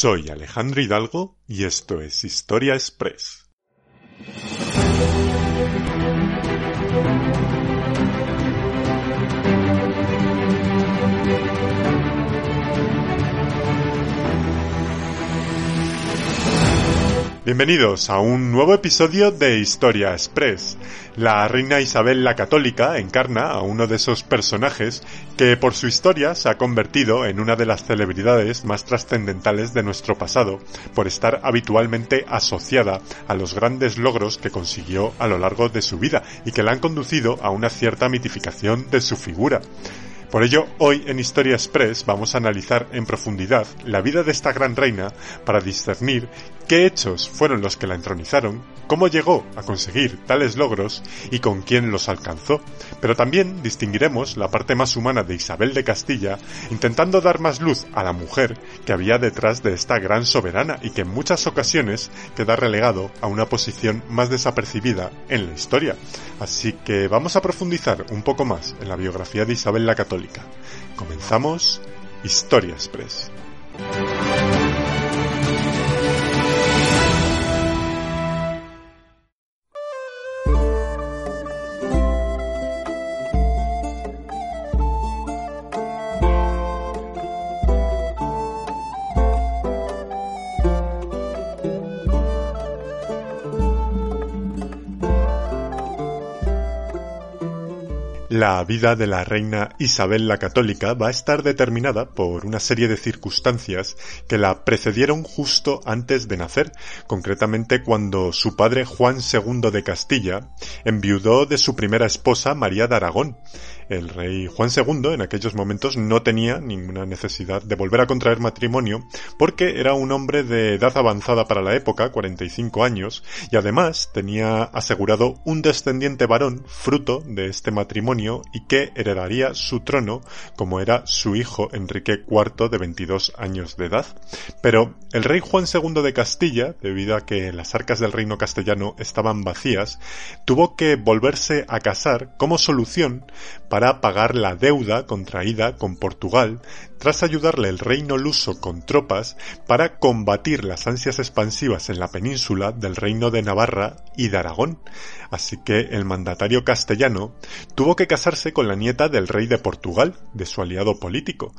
Soy Alejandro Hidalgo y esto es Historia Express. Bienvenidos a un nuevo episodio de Historia Express. La reina Isabel la Católica encarna a uno de esos personajes que por su historia se ha convertido en una de las celebridades más trascendentales de nuestro pasado, por estar habitualmente asociada a los grandes logros que consiguió a lo largo de su vida y que la han conducido a una cierta mitificación de su figura. Por ello, hoy en Historia Express vamos a analizar en profundidad la vida de esta gran reina para discernir qué hechos fueron los que la entronizaron, cómo llegó a conseguir tales logros y con quién los alcanzó. Pero también distinguiremos la parte más humana de Isabel de Castilla, intentando dar más luz a la mujer que había detrás de esta gran soberana y que en muchas ocasiones queda relegado a una posición más desapercibida en la historia. Así que vamos a profundizar un poco más en la biografía de Isabel la Católica. Comenzamos Historia Express. La vida de la reina Isabel la Católica va a estar determinada por una serie de circunstancias que la precedieron justo antes de nacer, concretamente cuando su padre Juan II de Castilla enviudó de su primera esposa María de Aragón. El rey Juan II en aquellos momentos no tenía ninguna necesidad de volver a contraer matrimonio porque era un hombre de edad avanzada para la época, 45 años, y además tenía asegurado un descendiente varón fruto de este matrimonio y que heredaría su trono como era su hijo Enrique IV de 22 años de edad. Pero el rey Juan II de Castilla, debido a que las arcas del reino castellano estaban vacías, tuvo que volverse a casar como solución para pagar la deuda contraída con Portugal tras ayudarle el reino luso con tropas para combatir las ansias expansivas en la península del reino de Navarra y de Aragón. Así que el mandatario castellano tuvo que casarse con la nieta del rey de Portugal, de su aliado político,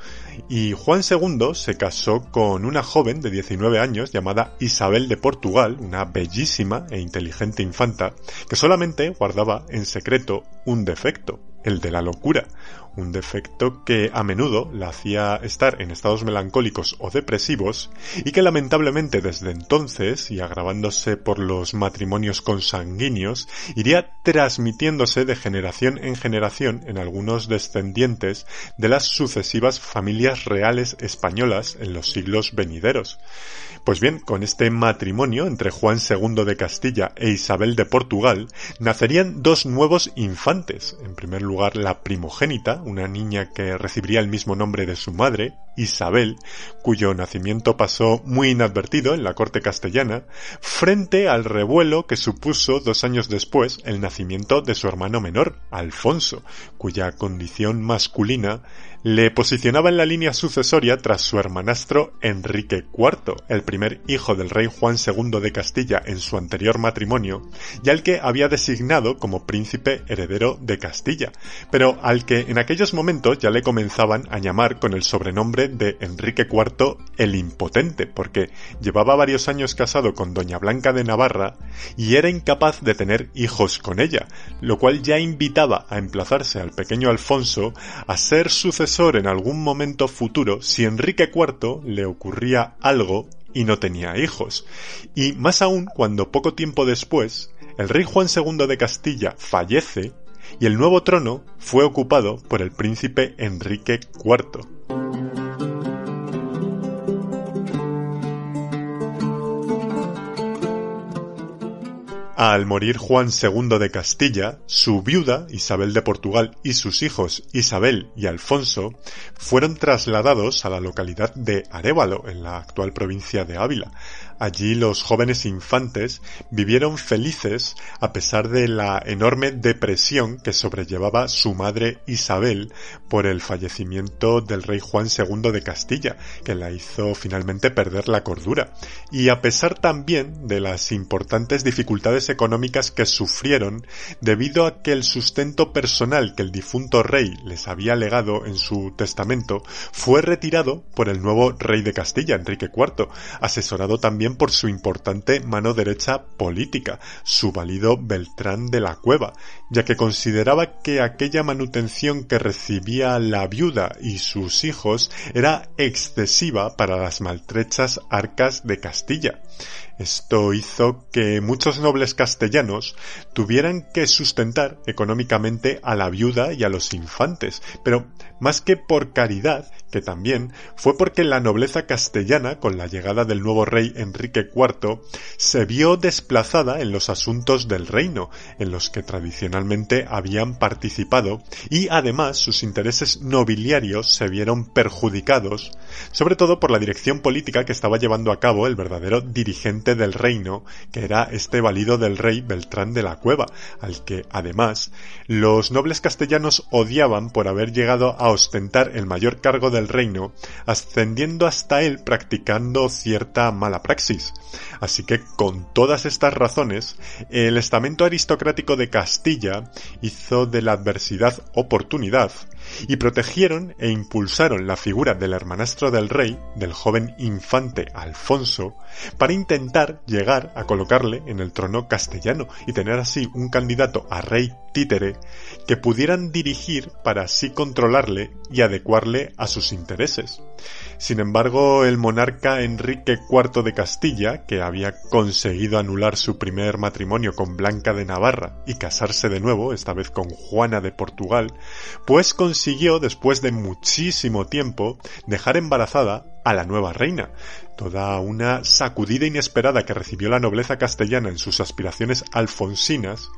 y Juan II se casó con una joven de 19 años llamada Isabel de Portugal, una bellísima e inteligente infanta, que solamente guardaba en secreto un defecto, el de la locura, un defecto que a menudo la hacía estar en estados melancólicos o depresivos y que lamentablemente desde entonces, y agravándose por los matrimonios consanguíneos, iría transmitiéndose de generación en generación en algunos descendientes de las sucesivas familias reales españolas en los siglos venideros. Pues bien, con este matrimonio entre Juan II de Castilla e Isabel de Portugal, nacerían dos nuevos infantes. En primer lugar, la primogénita, una niña que recibiría el mismo nombre de su madre, Isabel, cuyo nacimiento pasó muy inadvertido en la corte castellana, frente al revuelo que supuso dos años después el nacimiento de su hermano menor, Alfonso, cuya condición masculina le posicionaba en la línea sucesoria tras su hermanastro Enrique IV, el primer hijo del rey Juan II de Castilla en su anterior matrimonio, y al que había designado como príncipe heredero de Castilla, pero al que en aquellos momentos ya le comenzaban a llamar con el sobrenombre de Enrique IV el Impotente, porque llevaba varios años casado con doña Blanca de Navarra y era incapaz de tener hijos con ella, lo cual ya invitaba a emplazarse al pequeño Alfonso a ser sucesor en algún momento futuro si Enrique IV le ocurría algo y no tenía hijos. Y más aún cuando poco tiempo después el rey Juan II de Castilla fallece y el nuevo trono fue ocupado por el príncipe Enrique IV. Al morir Juan II de Castilla, su viuda, Isabel de Portugal, y sus hijos, Isabel y Alfonso, fueron trasladados a la localidad de Arévalo, en la actual provincia de Ávila. Allí los jóvenes infantes vivieron felices a pesar de la enorme depresión que sobrellevaba su madre Isabel por el fallecimiento del rey Juan II de Castilla, que la hizo finalmente perder la cordura, y a pesar también de las importantes dificultades económicas que sufrieron debido a que el sustento personal que el difunto rey les había legado en su testamento fue retirado por el nuevo rey de Castilla, Enrique IV, asesorado también por su importante mano derecha política, su valido Beltrán de la Cueva, ya que consideraba que aquella manutención que recibía la viuda y sus hijos era excesiva para las maltrechas arcas de Castilla. Esto hizo que muchos nobles castellanos tuvieran que sustentar económicamente a la viuda y a los infantes, pero más que por caridad, que también fue porque la nobleza castellana, con la llegada del nuevo rey Enrique IV, se vio desplazada en los asuntos del reino, en los que tradicionalmente habían participado, y además sus intereses nobiliarios se vieron perjudicados, sobre todo por la dirección política que estaba llevando a cabo el verdadero dirigente del reino, que era este valido del rey Beltrán de la Cueva, al que, además, los nobles castellanos odiaban por haber llegado a ostentar el mayor cargo del reino, ascendiendo hasta él practicando cierta mala praxis. Así que, con todas estas razones, el estamento aristocrático de Castilla hizo de la adversidad oportunidad y protegieron e impulsaron la figura del hermanastro del rey, del joven infante Alfonso, para intentar llegar a colocarle en el trono castellano y tener así un candidato a rey títere que pudieran dirigir para así controlarle y adecuarle a sus intereses. Sin embargo, el monarca Enrique IV de Castilla, que había conseguido anular su primer matrimonio con Blanca de Navarra y casarse de nuevo, esta vez con Juana de Portugal, pues consiguió, después de muchísimo tiempo, dejar embarazada a la nueva reina, toda una sacudida inesperada que recibió la nobleza castellana en sus aspiraciones alfonsinas,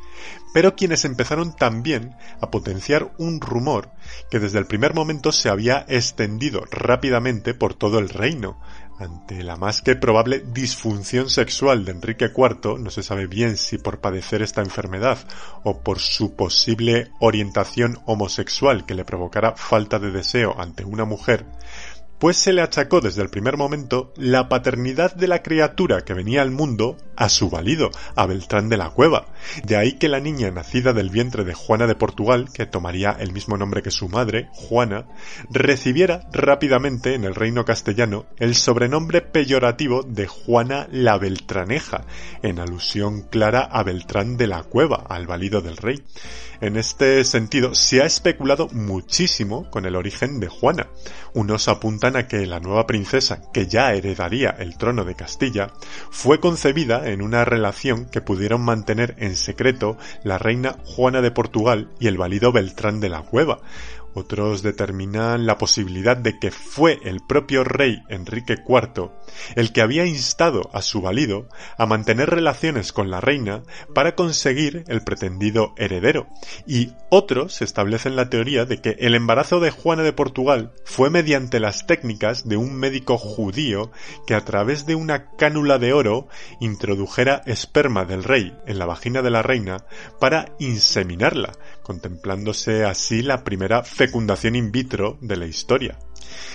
pero quienes empezaron también a potenciar un rumor que desde el primer momento se había extendido rápidamente por todo el reino, ante la más que probable disfunción sexual de Enrique IV, no se sabe bien si por padecer esta enfermedad o por su posible orientación homosexual que le provocara falta de deseo ante una mujer, pues se le achacó desde el primer momento la paternidad de la criatura que venía al mundo a su valido, a Beltrán de la Cueva. De ahí que la niña nacida del vientre de Juana de Portugal, que tomaría el mismo nombre que su madre, Juana, recibiera rápidamente en el reino castellano el sobrenombre peyorativo de Juana la Beltraneja, en alusión clara a Beltrán de la Cueva, al valido del rey. En este sentido, se ha especulado muchísimo con el origen de Juana. Unos apuntan a que la nueva princesa, que ya heredaría el trono de Castilla, fue concebida en una relación que pudieron mantener en secreto la reina Juana de Portugal y el valido Beltrán de la Cueva, otros determinan la posibilidad de que fue el propio rey Enrique IV el que había instado a su valido a mantener relaciones con la reina para conseguir el pretendido heredero, y otros establecen la teoría de que el embarazo de Juana de Portugal fue mediante las técnicas de un médico judío que a través de una cánula de oro introdujera esperma del rey en la vagina de la reina para inseminarla, contemplándose así la primera fecundación in vitro de la historia.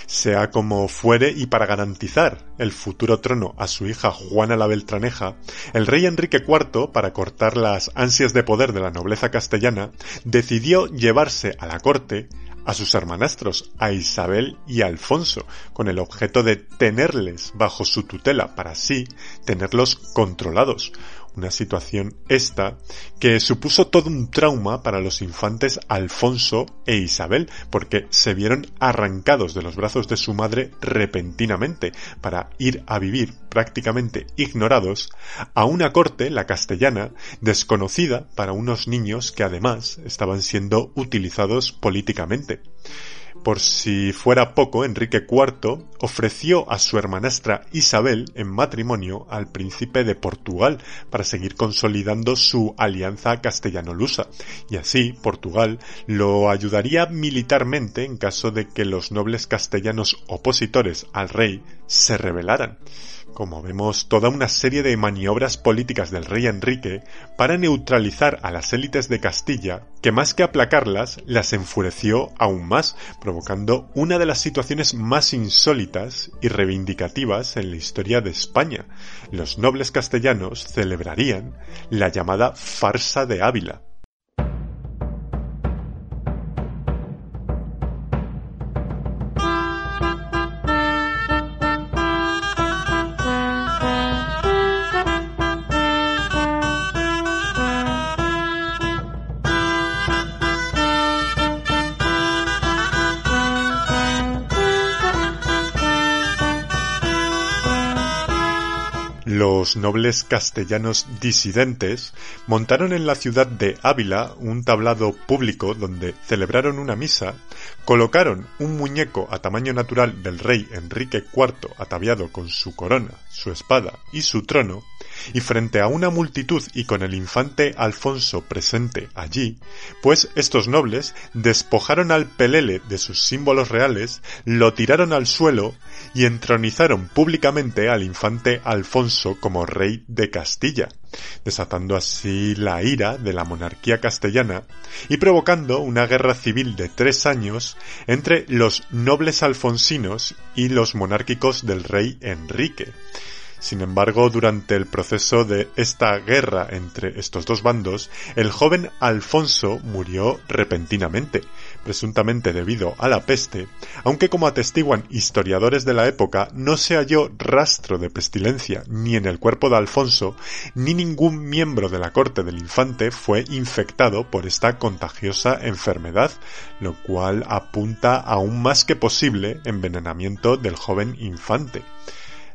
Sea como fuere y para garantizar el futuro trono a su hija Juana la Beltraneja, el rey Enrique IV, para cortar las ansias de poder de la nobleza castellana, decidió llevarse a la corte a sus hermanastros, a Isabel y a Alfonso, con el objeto de tenerles bajo su tutela para así tenerlos controlados, una situación esta que supuso todo un trauma para los infantes Alfonso e Isabel, porque se vieron arrancados de los brazos de su madre repentinamente para ir a vivir prácticamente ignorados a una corte, la castellana, desconocida para unos niños que además estaban siendo utilizados políticamente. Por si fuera poco, Enrique IV ofreció a su hermanastra Isabel en matrimonio al príncipe de Portugal para seguir consolidando su alianza castellano-lusa, y así Portugal lo ayudaría militarmente en caso de que los nobles castellanos opositores al rey se rebelaran. Como vemos, toda una serie de maniobras políticas del rey Enrique para neutralizar a las élites de Castilla, que más que aplacarlas, las enfureció aún más, provocando una de las situaciones más insólitas y reivindicativas en la historia de España. Los nobles castellanos celebrarían la llamada farsa de Ávila, los nobles castellanos disidentes montaron en la ciudad de Ávila un tablado público donde celebraron una misa, colocaron un muñeco a tamaño natural del rey Enrique IV ataviado con su corona, su espada y su trono, y frente a una multitud y con el infante Alfonso presente allí, pues estos nobles despojaron al pelele de sus símbolos reales, lo tiraron al suelo y entronizaron públicamente al infante Alfonso como rey de Castilla, desatando así la ira de la monarquía castellana y provocando una guerra civil de tres años entre los nobles alfonsinos y los monárquicos del rey Enrique, sin embargo, durante el proceso de esta guerra entre estos dos bandos, el joven Alfonso murió repentinamente, presuntamente debido a la peste, aunque como atestiguan historiadores de la época, no se halló rastro de pestilencia ni en el cuerpo de Alfonso, ni ningún miembro de la corte del infante fue infectado por esta contagiosa enfermedad, lo cual apunta aún más que posible envenenamiento del joven infante.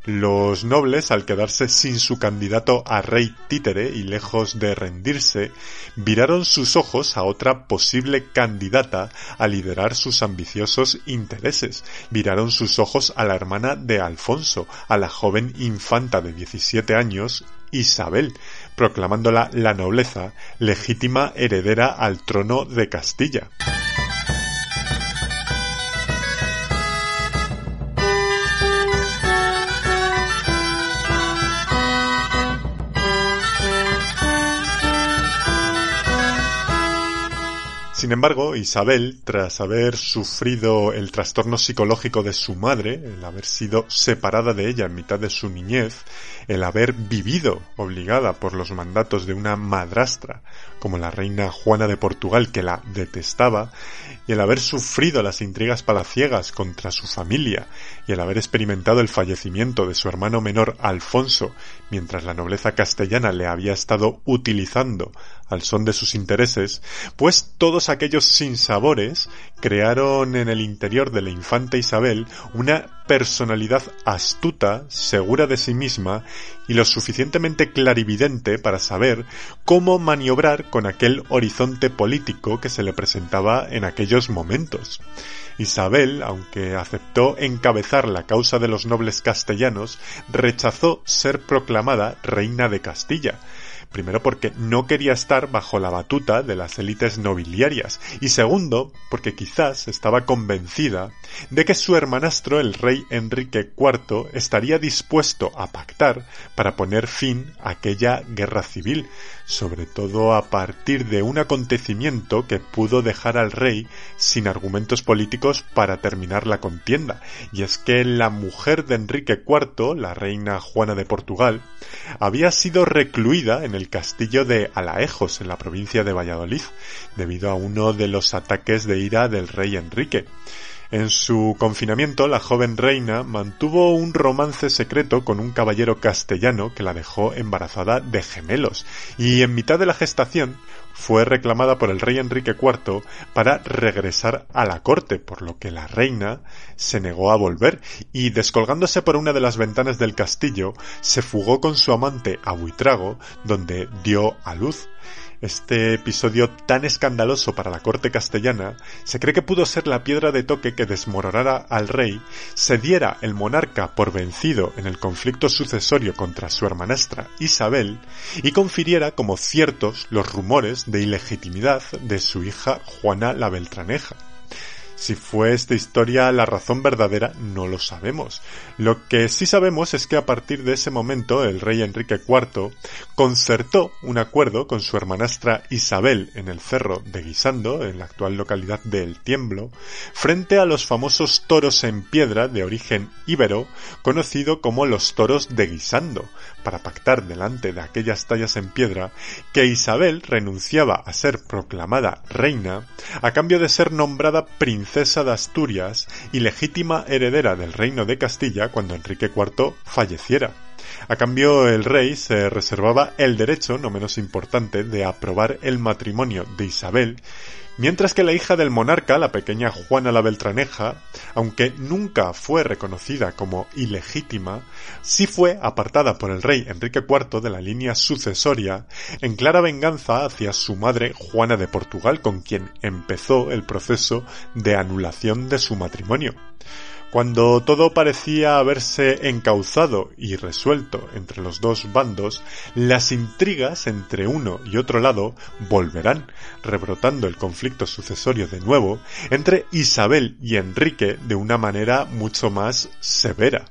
Los nobles, al quedarse sin su candidato a rey títere y lejos de rendirse, viraron sus ojos a otra posible candidata a liderar sus ambiciosos intereses. Viraron sus ojos a la hermana de Alfonso, a la joven infanta de 17 años, Isabel, proclamándola la nobleza legítima heredera al trono de Castilla. Sin embargo, Isabel, tras haber sufrido el trastorno psicológico de su madre, el haber sido separada de ella en mitad de su niñez, el haber vivido obligada por los mandatos de una madrastra, como la reina Juana de Portugal, que la detestaba, y el haber sufrido las intrigas palaciegas contra su familia, y el haber experimentado el fallecimiento de su hermano menor Alfonso, mientras la nobleza castellana le había estado utilizando al son de sus intereses, pues todos aquellos sinsabores crearon en el interior de la infanta Isabel una personalidad astuta, segura de sí misma y lo suficientemente clarividente para saber cómo maniobrar con aquel horizonte político que se le presentaba en aquellos momentos. Isabel, aunque aceptó encabezar la causa de los nobles castellanos, rechazó ser proclamada reina de Castilla, Primero porque no quería estar bajo la batuta de las élites nobiliarias. Y segundo porque quizás estaba convencida de que su hermanastro el rey Enrique IV estaría dispuesto a pactar para poner fin a aquella guerra civil, sobre todo a partir de un acontecimiento que pudo dejar al rey sin argumentos políticos para terminar la contienda, y es que la mujer de Enrique IV, la reina Juana de Portugal, había sido recluida en el castillo de Alaejos, en la provincia de Valladolid, debido a uno de los ataques de ira del rey Enrique. En su confinamiento, la joven reina mantuvo un romance secreto con un caballero castellano que la dejó embarazada de gemelos, y en mitad de la gestación fue reclamada por el rey Enrique IV para regresar a la corte, por lo que la reina se negó a volver y descolgándose por una de las ventanas del castillo, se fugó con su amante a Buitrago, donde dio a luz. Este episodio tan escandaloso para la corte castellana se cree que pudo ser la piedra de toque que desmoronara al rey, se diera el monarca por vencido en el conflicto sucesorio contra su hermanastra Isabel y confiriera como ciertos los rumores de ilegitimidad de su hija Juana la Beltraneja. Si fue esta historia la razón verdadera, no lo sabemos. Lo que sí sabemos es que a partir de ese momento el rey Enrique IV concertó un acuerdo con su hermanastra Isabel en el cerro de Guisando, en la actual localidad de El Tiemblo, frente a los famosos toros en piedra de origen íbero, conocido como los toros de Guisando, para pactar delante de aquellas tallas en piedra que Isabel renunciaba a ser proclamada reina a cambio de ser nombrada princesa de Asturias y legítima heredera del reino de Castilla cuando Enrique IV falleciera. A cambio, el rey se reservaba el derecho, no menos importante, de aprobar el matrimonio de Isabel Mientras que la hija del monarca, la pequeña Juana la Beltraneja, aunque nunca fue reconocida como ilegítima, sí fue apartada por el rey Enrique IV de la línea sucesoria en clara venganza hacia su madre Juana de Portugal, con quien empezó el proceso de anulación de su matrimonio. Cuando todo parecía haberse encauzado y resuelto entre los dos bandos, las intrigas entre uno y otro lado volverán, rebrotando el conflicto sucesorio de nuevo entre Isabel y Enrique de una manera mucho más severa.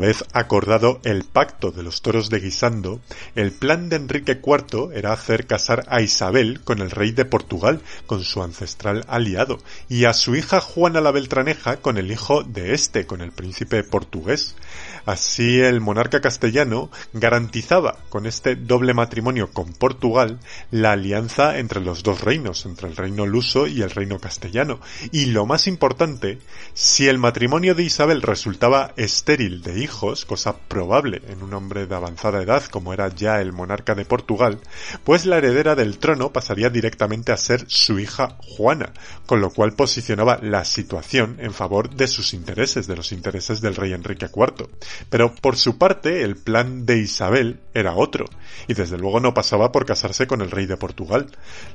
Vez acordado el pacto de los toros de Guisando, el plan de Enrique IV era hacer casar a Isabel con el rey de Portugal, con su ancestral aliado, y a su hija Juana la Beltraneja con el hijo de este, con el príncipe portugués. Así el monarca castellano garantizaba con este doble matrimonio con Portugal la alianza entre los dos reinos, entre el reino luso y el reino castellano. Y lo más importante, si el matrimonio de Isabel resultaba estéril de hijos, cosa probable en un hombre de avanzada edad como era ya el monarca de Portugal, pues la heredera del trono pasaría directamente a ser su hija Juana, con lo cual posicionaba la situación en favor de sus intereses, de los intereses del rey Enrique IV. Pero por su parte el plan de Isabel era otro, y desde luego no pasaba por casarse con el rey de Portugal.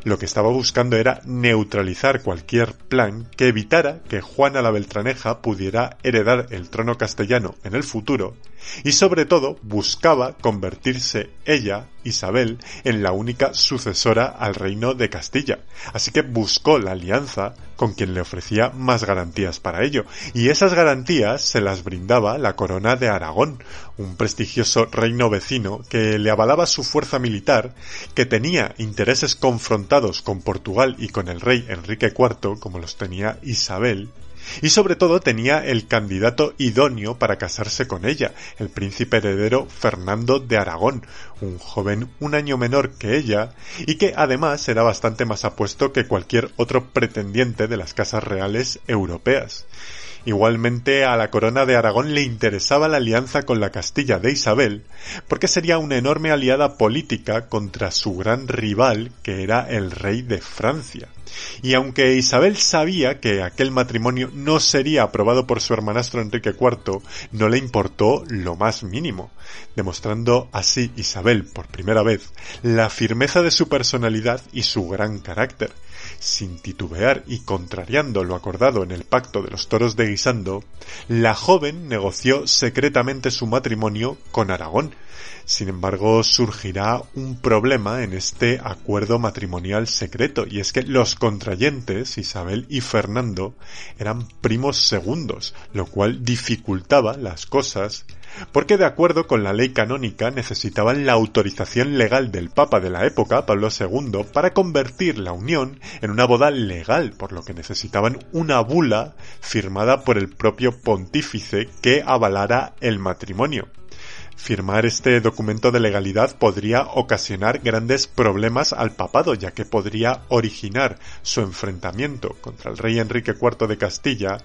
Lo que estaba buscando era neutralizar cualquier plan que evitara que Juana la Beltraneja pudiera heredar el trono castellano en el futuro y sobre todo buscaba convertirse ella, Isabel, en la única sucesora al reino de Castilla. Así que buscó la alianza con quien le ofrecía más garantías para ello, y esas garantías se las brindaba la corona de Aragón, un prestigioso reino vecino que le avalaba su fuerza militar, que tenía intereses confrontados con Portugal y con el rey Enrique IV, como los tenía Isabel, y sobre todo tenía el candidato idóneo para casarse con ella, el príncipe heredero Fernando de Aragón, un joven un año menor que ella y que además era bastante más apuesto que cualquier otro pretendiente de las casas reales europeas. Igualmente a la corona de Aragón le interesaba la alianza con la Castilla de Isabel, porque sería una enorme aliada política contra su gran rival que era el rey de Francia. Y aunque Isabel sabía que aquel matrimonio no sería aprobado por su hermanastro Enrique IV, no le importó lo más mínimo, demostrando así Isabel por primera vez la firmeza de su personalidad y su gran carácter. Sin titubear y contrariando lo acordado en el pacto de los toros de Guisando, la joven negoció secretamente su matrimonio con Aragón, sin embargo, surgirá un problema en este acuerdo matrimonial secreto, y es que los contrayentes, Isabel y Fernando, eran primos segundos, lo cual dificultaba las cosas, porque de acuerdo con la ley canónica necesitaban la autorización legal del Papa de la época, Pablo II, para convertir la unión en una boda legal, por lo que necesitaban una bula firmada por el propio pontífice que avalara el matrimonio. Firmar este documento de legalidad podría ocasionar grandes problemas al papado, ya que podría originar su enfrentamiento contra el rey Enrique IV de Castilla,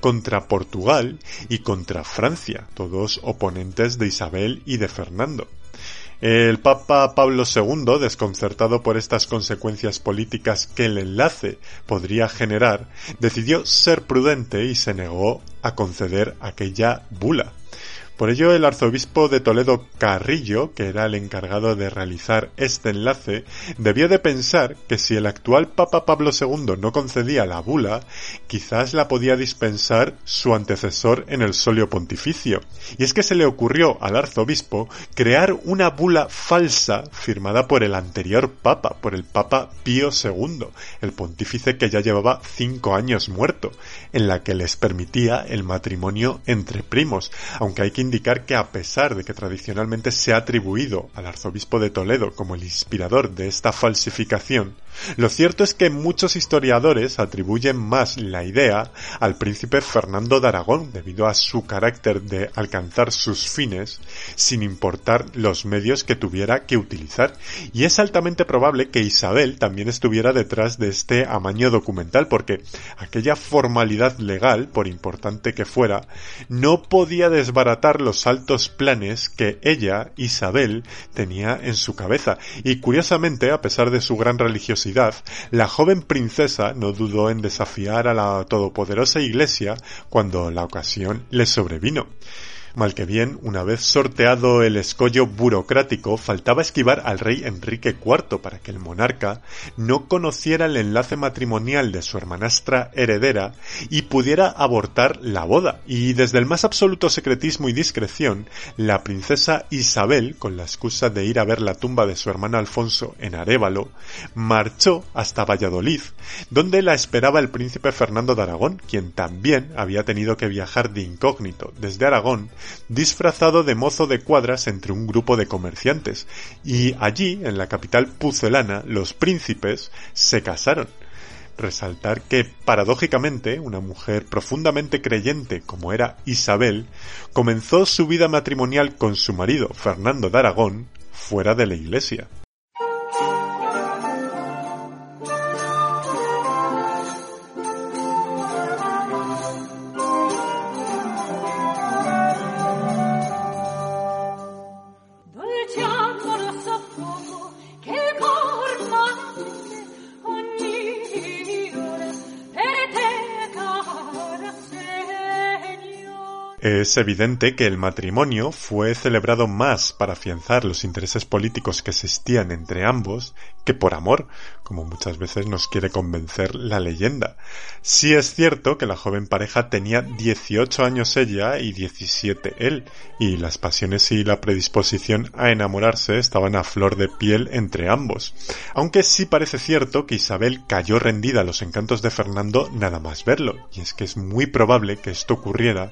contra Portugal y contra Francia, todos oponentes de Isabel y de Fernando. El Papa Pablo II, desconcertado por estas consecuencias políticas que el enlace podría generar, decidió ser prudente y se negó a conceder aquella bula. Por ello, el arzobispo de Toledo Carrillo, que era el encargado de realizar este enlace, debió de pensar que si el actual Papa Pablo II no concedía la bula, quizás la podía dispensar su antecesor en el solio pontificio. Y es que se le ocurrió al arzobispo crear una bula falsa firmada por el anterior Papa, por el Papa Pío II, el pontífice que ya llevaba cinco años muerto, en la que les permitía el matrimonio entre primos, aunque hay que indicar que a pesar de que tradicionalmente se ha atribuido al arzobispo de Toledo como el inspirador de esta falsificación, lo cierto es que muchos historiadores atribuyen más la idea al príncipe Fernando de Aragón debido a su carácter de alcanzar sus fines sin importar los medios que tuviera que utilizar y es altamente probable que Isabel también estuviera detrás de este amaño documental porque aquella formalidad legal, por importante que fuera, no podía desbaratar los altos planes que ella, Isabel, tenía en su cabeza. Y curiosamente, a pesar de su gran religiosidad la joven princesa no dudó en desafiar a la todopoderosa Iglesia cuando la ocasión le sobrevino. Mal que bien, una vez sorteado el escollo burocrático, faltaba esquivar al rey Enrique IV para que el monarca no conociera el enlace matrimonial de su hermanastra heredera y pudiera abortar la boda. Y desde el más absoluto secretismo y discreción, la princesa Isabel, con la excusa de ir a ver la tumba de su hermano Alfonso en Arévalo, marchó hasta Valladolid, donde la esperaba el príncipe Fernando de Aragón, quien también había tenido que viajar de incógnito desde Aragón disfrazado de mozo de cuadras entre un grupo de comerciantes, y allí, en la capital pucelana, los príncipes se casaron. Resaltar que, paradójicamente, una mujer profundamente creyente como era Isabel, comenzó su vida matrimonial con su marido, Fernando de Aragón, fuera de la iglesia. Es evidente que el matrimonio fue celebrado más para afianzar los intereses políticos que existían entre ambos que por amor, como muchas veces nos quiere convencer la leyenda. Sí es cierto que la joven pareja tenía 18 años ella y 17 él, y las pasiones y la predisposición a enamorarse estaban a flor de piel entre ambos. Aunque sí parece cierto que Isabel cayó rendida a los encantos de Fernando nada más verlo, y es que es muy probable que esto ocurriera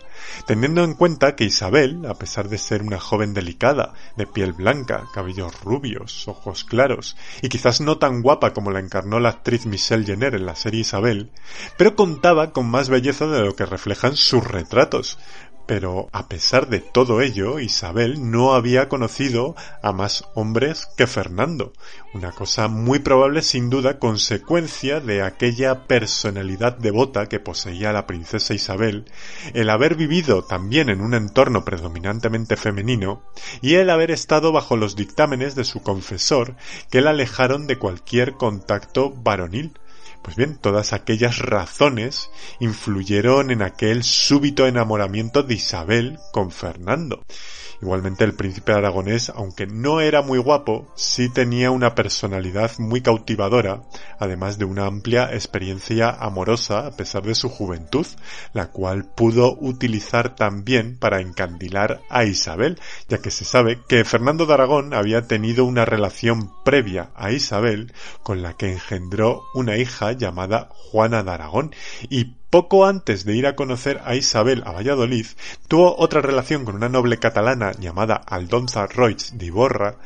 en cuenta que Isabel, a pesar de ser una joven delicada, de piel blanca, cabellos rubios, ojos claros, y quizás no tan guapa como la encarnó la actriz Michelle Jenner en la serie Isabel, pero contaba con más belleza de lo que reflejan sus retratos, pero a pesar de todo ello, Isabel no había conocido a más hombres que Fernando, una cosa muy probable sin duda consecuencia de aquella personalidad devota que poseía la princesa Isabel, el haber vivido también en un entorno predominantemente femenino y el haber estado bajo los dictámenes de su confesor que la alejaron de cualquier contacto varonil pues bien, todas aquellas razones influyeron en aquel súbito enamoramiento de Isabel con Fernando. Igualmente el príncipe aragonés, aunque no era muy guapo, sí tenía una personalidad muy cautivadora, además de una amplia experiencia amorosa a pesar de su juventud, la cual pudo utilizar también para encandilar a Isabel, ya que se sabe que Fernando de Aragón había tenido una relación previa a Isabel con la que engendró una hija llamada Juana de Aragón y poco antes de ir a conocer a Isabel a Valladolid, tuvo otra relación con una noble catalana llamada Aldonza Roig de Iborra,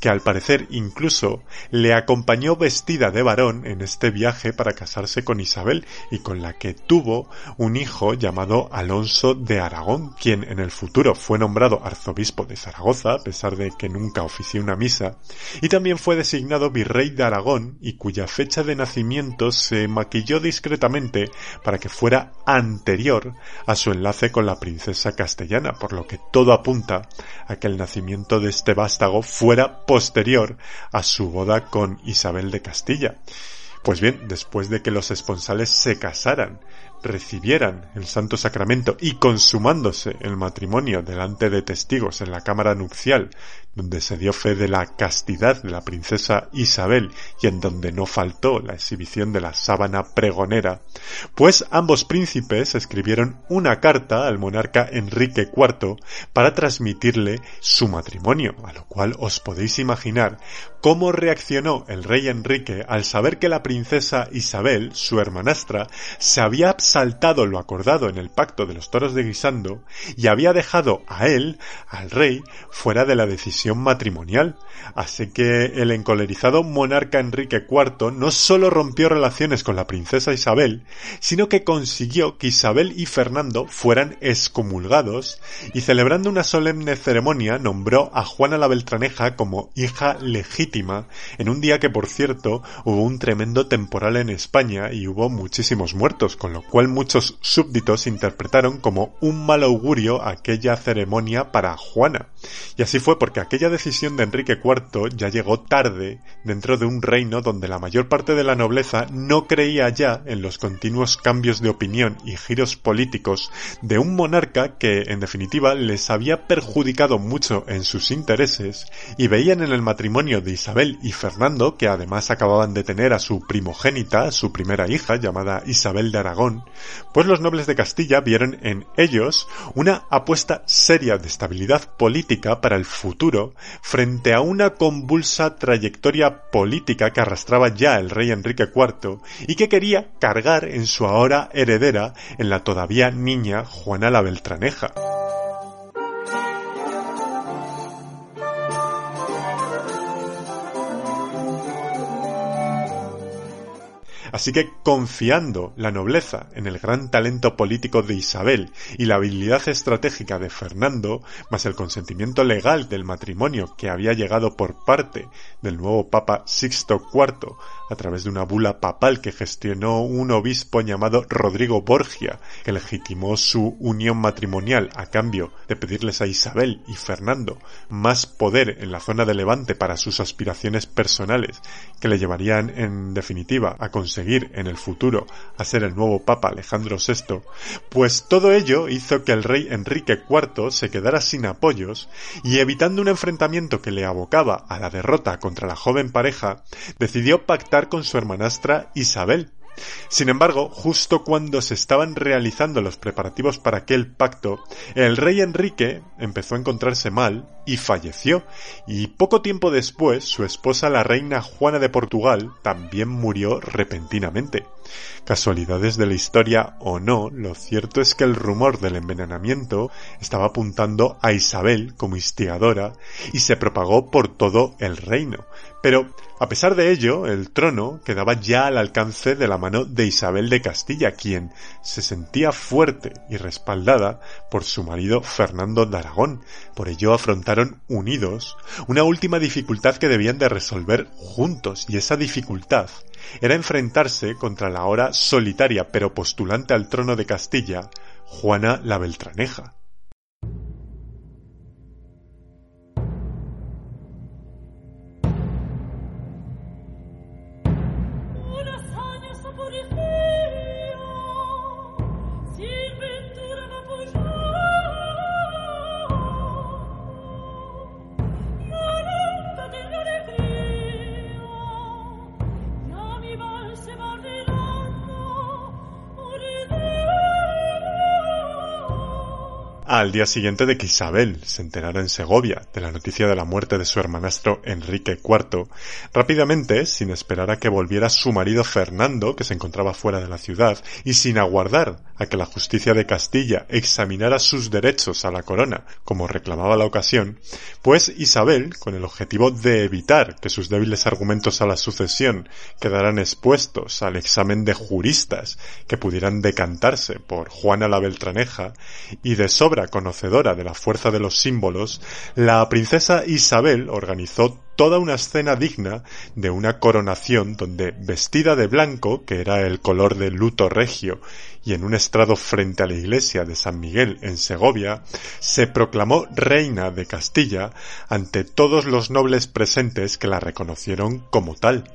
que al parecer incluso le acompañó vestida de varón en este viaje para casarse con Isabel y con la que tuvo un hijo llamado Alonso de Aragón, quien en el futuro fue nombrado arzobispo de Zaragoza, a pesar de que nunca ofició una misa, y también fue designado virrey de Aragón y cuya fecha de nacimiento se maquilló discretamente para que fuera anterior a su enlace con la princesa castellana, por lo que todo apunta a que el nacimiento de este vástago fuera posterior a su boda con Isabel de Castilla. Pues bien, después de que los esponsales se casaran, recibieran el santo sacramento y consumándose el matrimonio delante de testigos en la cámara nupcial, donde se dio fe de la castidad de la princesa Isabel y en donde no faltó la exhibición de la sábana pregonera, pues ambos príncipes escribieron una carta al monarca Enrique IV para transmitirle su matrimonio, a lo cual os podéis imaginar cómo reaccionó el rey Enrique al saber que la princesa Isabel, su hermanastra, se había saltado lo acordado en el pacto de los toros de Guisando y había dejado a él, al rey, fuera de la decisión matrimonial. Así que el encolerizado monarca Enrique IV no solo rompió relaciones con la princesa Isabel, sino que consiguió que Isabel y Fernando fueran excomulgados y celebrando una solemne ceremonia nombró a Juana la Beltraneja como hija legítima en un día que por cierto hubo un tremendo temporal en España y hubo muchísimos muertos, con lo cual muchos súbditos interpretaron como un mal augurio aquella ceremonia para Juana. Y así fue porque aquella decisión de Enrique IV ya llegó tarde dentro de un reino donde la mayor parte de la nobleza no creía ya en los continuos cambios de opinión y giros políticos de un monarca que en definitiva les había perjudicado mucho en sus intereses y veían en el matrimonio de Isabel y Fernando, que además acababan de tener a su primogénita, su primera hija, llamada Isabel de Aragón, pues los nobles de Castilla vieron en ellos una apuesta seria de estabilidad política para el futuro frente a una convulsa trayectoria política que arrastraba ya el rey Enrique IV y que quería cargar en su ahora heredera en la todavía niña Juana la Beltraneja. Así que confiando la nobleza en el gran talento político de Isabel y la habilidad estratégica de Fernando, más el consentimiento legal del matrimonio que había llegado por parte del nuevo Papa Sixto IV a través de una bula papal que gestionó un obispo llamado Rodrigo Borgia, que legitimó su unión matrimonial a cambio de pedirles a Isabel y Fernando más poder en la zona de Levante para sus aspiraciones personales, que le llevarían en definitiva a conseguir en el futuro a ser el nuevo Papa Alejandro VI, pues todo ello hizo que el rey Enrique IV se quedara sin apoyos y evitando un enfrentamiento que le abocaba a la derrota contra la joven pareja, decidió pactar con su hermanastra Isabel, sin embargo, justo cuando se estaban realizando los preparativos para aquel pacto, el rey Enrique empezó a encontrarse mal y falleció, y poco tiempo después su esposa la reina Juana de Portugal también murió repentinamente. Casualidades de la historia o no, lo cierto es que el rumor del envenenamiento estaba apuntando a Isabel como instigadora y se propagó por todo el reino. Pero, a pesar de ello, el trono quedaba ya al alcance de la mano de Isabel de Castilla, quien se sentía fuerte y respaldada por su marido Fernando de Aragón. Por ello afrontaron unidos una última dificultad que debían de resolver juntos, y esa dificultad era enfrentarse contra la ahora solitaria pero postulante al trono de Castilla, Juana la Beltraneja. Al día siguiente de que Isabel se enterara en Segovia de la noticia de la muerte de su hermanastro Enrique IV, rápidamente, sin esperar a que volviera su marido Fernando, que se encontraba fuera de la ciudad, y sin aguardar a que la justicia de Castilla examinara sus derechos a la corona, como reclamaba la ocasión, pues Isabel, con el objetivo de evitar que sus débiles argumentos a la sucesión quedaran expuestos al examen de juristas que pudieran decantarse por Juana la Beltraneja, y de sobra conocedora de la fuerza de los símbolos, la princesa Isabel organizó toda una escena digna de una coronación donde, vestida de blanco, que era el color del luto regio, y en un estrado frente a la iglesia de San Miguel en Segovia, se proclamó reina de Castilla ante todos los nobles presentes que la reconocieron como tal.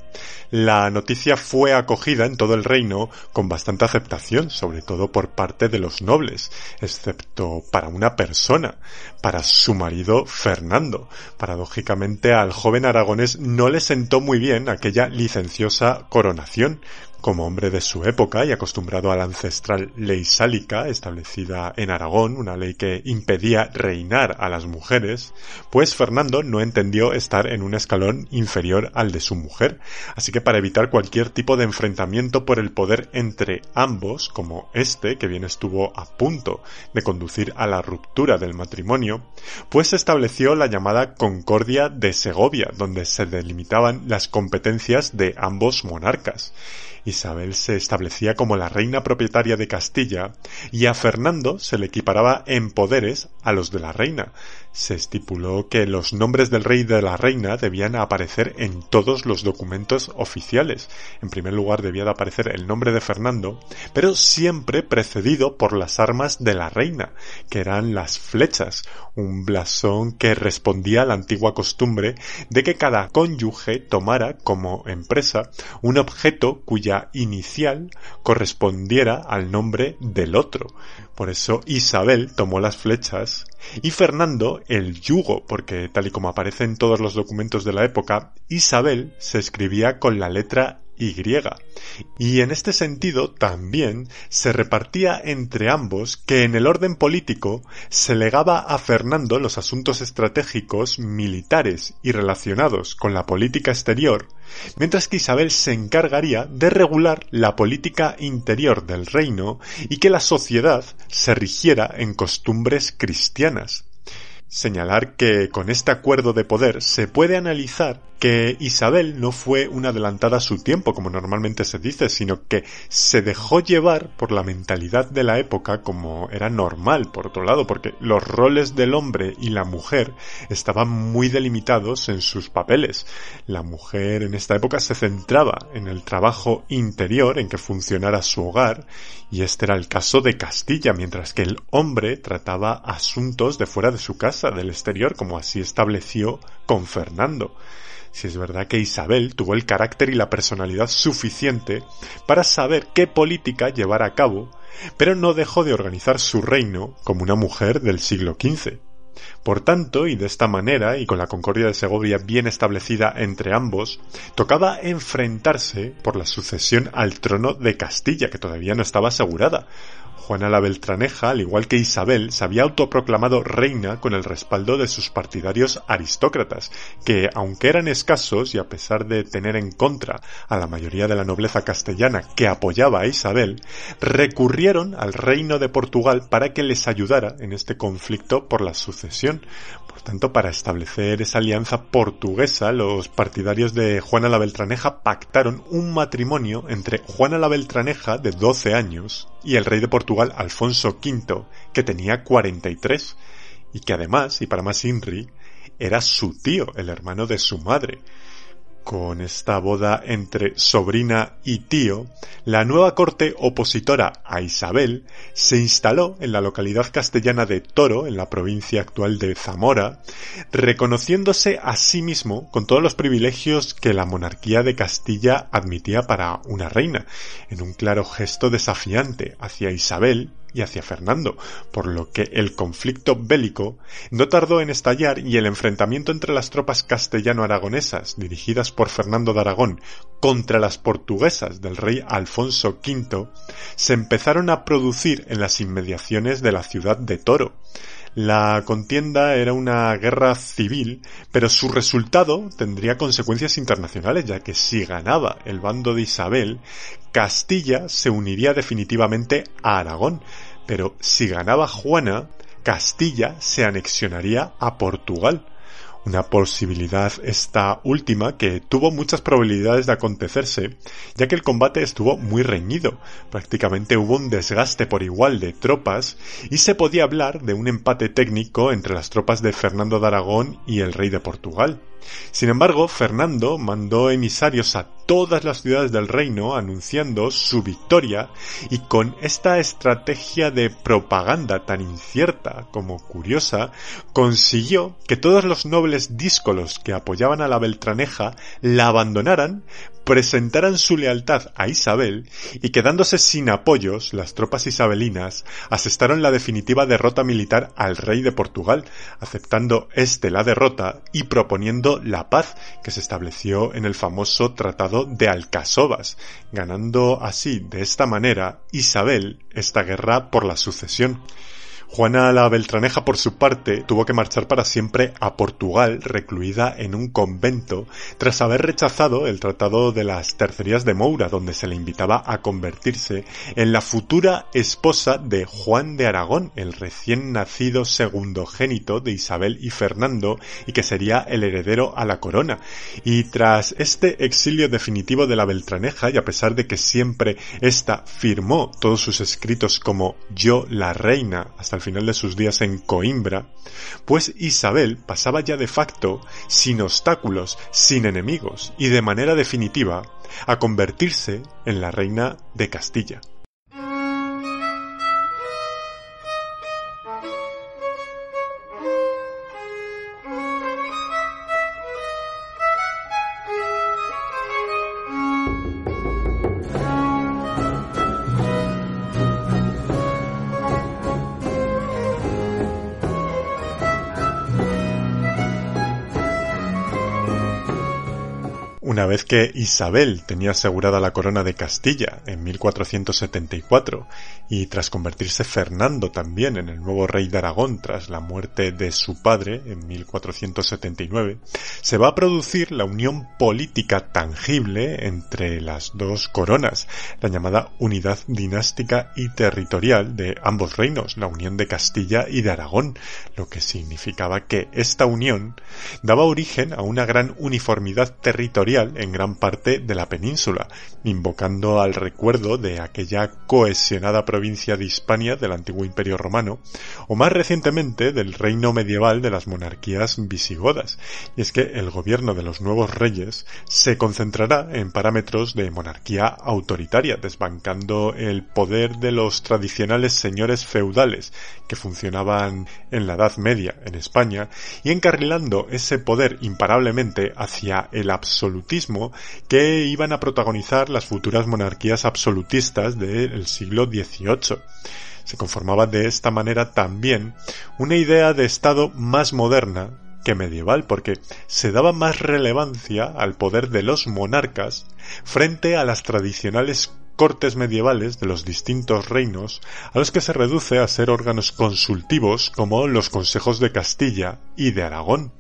La noticia fue acogida en todo el reino con bastante aceptación, sobre todo por parte de los nobles, excepto para una persona, para su marido Fernando. Paradójicamente al joven aragonés no le sentó muy bien aquella licenciosa coronación, como hombre de su época y acostumbrado a la ancestral ley sálica establecida en Aragón, una ley que impedía reinar a las mujeres, pues Fernando no entendió estar en un escalón inferior al de su mujer, así que para evitar cualquier tipo de enfrentamiento por el poder entre ambos, como este, que bien estuvo a punto de conducir a la ruptura del matrimonio, pues estableció la llamada Concordia de Segovia, donde se delimitaban las competencias de ambos monarcas. Isabel se establecía como la reina propietaria de Castilla y a Fernando se le equiparaba en poderes a los de la reina, se estipuló que los nombres del rey y de la reina debían aparecer en todos los documentos oficiales. En primer lugar debía de aparecer el nombre de Fernando, pero siempre precedido por las armas de la reina, que eran las flechas, un blasón que respondía a la antigua costumbre de que cada cónyuge tomara como empresa un objeto cuya inicial correspondiera al nombre del otro. Por eso Isabel tomó las flechas y Fernando el yugo, porque tal y como aparece en todos los documentos de la época, Isabel se escribía con la letra y. Y en este sentido también se repartía entre ambos que en el orden político se legaba a Fernando los asuntos estratégicos, militares y relacionados con la política exterior, mientras que Isabel se encargaría de regular la política interior del reino y que la sociedad se rigiera en costumbres cristianas. Señalar que con este acuerdo de poder se puede analizar que Isabel no fue una adelantada a su tiempo, como normalmente se dice, sino que se dejó llevar por la mentalidad de la época como era normal, por otro lado, porque los roles del hombre y la mujer estaban muy delimitados en sus papeles. La mujer en esta época se centraba en el trabajo interior, en que funcionara su hogar, y este era el caso de Castilla, mientras que el hombre trataba asuntos de fuera de su casa, del exterior, como así estableció con Fernando si es verdad que Isabel tuvo el carácter y la personalidad suficiente para saber qué política llevar a cabo, pero no dejó de organizar su reino como una mujer del siglo XV. Por tanto, y de esta manera, y con la concordia de Segovia bien establecida entre ambos, tocaba enfrentarse por la sucesión al trono de Castilla, que todavía no estaba asegurada, Juana la Beltraneja, al igual que Isabel, se había autoproclamado reina con el respaldo de sus partidarios aristócratas, que, aunque eran escasos y a pesar de tener en contra a la mayoría de la nobleza castellana que apoyaba a Isabel, recurrieron al reino de Portugal para que les ayudara en este conflicto por la sucesión, tanto, para establecer esa alianza portuguesa, los partidarios de Juana la Beltraneja pactaron un matrimonio entre Juana la Beltraneja, de 12 años, y el rey de Portugal, Alfonso V, que tenía 43, y que además, y para más Inri, era su tío, el hermano de su madre, con esta boda entre sobrina y tío, la nueva corte opositora a Isabel se instaló en la localidad castellana de Toro, en la provincia actual de Zamora, reconociéndose a sí mismo con todos los privilegios que la monarquía de Castilla admitía para una reina, en un claro gesto desafiante hacia Isabel y hacia Fernando, por lo que el conflicto bélico no tardó en estallar y el enfrentamiento entre las tropas castellano-aragonesas dirigidas por Fernando de Aragón contra las portuguesas del rey Alfonso V se empezaron a producir en las inmediaciones de la ciudad de Toro. La contienda era una guerra civil, pero su resultado tendría consecuencias internacionales, ya que si ganaba el bando de Isabel, Castilla se uniría definitivamente a Aragón, pero si ganaba Juana, Castilla se anexionaría a Portugal. Una posibilidad esta última que tuvo muchas probabilidades de acontecerse, ya que el combate estuvo muy reñido, prácticamente hubo un desgaste por igual de tropas y se podía hablar de un empate técnico entre las tropas de Fernando de Aragón y el rey de Portugal. Sin embargo, Fernando mandó emisarios a todas las ciudades del reino anunciando su victoria y con esta estrategia de propaganda tan incierta como curiosa, consiguió que todos los nobles díscolos que apoyaban a la Beltraneja la abandonaran presentaran su lealtad a Isabel y quedándose sin apoyos, las tropas isabelinas asestaron la definitiva derrota militar al rey de Portugal, aceptando este la derrota y proponiendo la paz que se estableció en el famoso Tratado de Alcasovas, ganando así de esta manera Isabel esta guerra por la sucesión. Juana la Beltraneja, por su parte, tuvo que marchar para siempre a Portugal, recluida en un convento, tras haber rechazado el Tratado de las Tercerías de Moura, donde se le invitaba a convertirse en la futura esposa de Juan de Aragón, el recién nacido segundogénito de Isabel y Fernando, y que sería el heredero a la corona. Y tras este exilio definitivo de la Beltraneja, y a pesar de que siempre ésta firmó todos sus escritos como yo la reina hasta el final de sus días en Coimbra, pues Isabel pasaba ya de facto, sin obstáculos, sin enemigos y de manera definitiva, a convertirse en la reina de Castilla. Una vez que Isabel tenía asegurada la corona de Castilla en 1474 y tras convertirse Fernando también en el nuevo rey de Aragón tras la muerte de su padre en 1479, se va a producir la unión política tangible entre las dos coronas, la llamada unidad dinástica y territorial de ambos reinos, la unión de Castilla y de Aragón, lo que significaba que esta unión daba origen a una gran uniformidad territorial en gran parte de la península, invocando al recuerdo de aquella cohesionada provincia de Hispania del antiguo Imperio Romano, o más recientemente del reino medieval de las monarquías visigodas. Y es que el gobierno de los nuevos reyes se concentrará en parámetros de monarquía autoritaria, desbancando el poder de los tradicionales señores feudales que funcionaban en la Edad Media en España y encarrilando ese poder imparablemente hacia el absolutismo que iban a protagonizar las futuras monarquías absolutistas del siglo XVIII. Se conformaba de esta manera también una idea de Estado más moderna que medieval, porque se daba más relevancia al poder de los monarcas frente a las tradicionales cortes medievales de los distintos reinos a los que se reduce a ser órganos consultivos como los consejos de Castilla y de Aragón.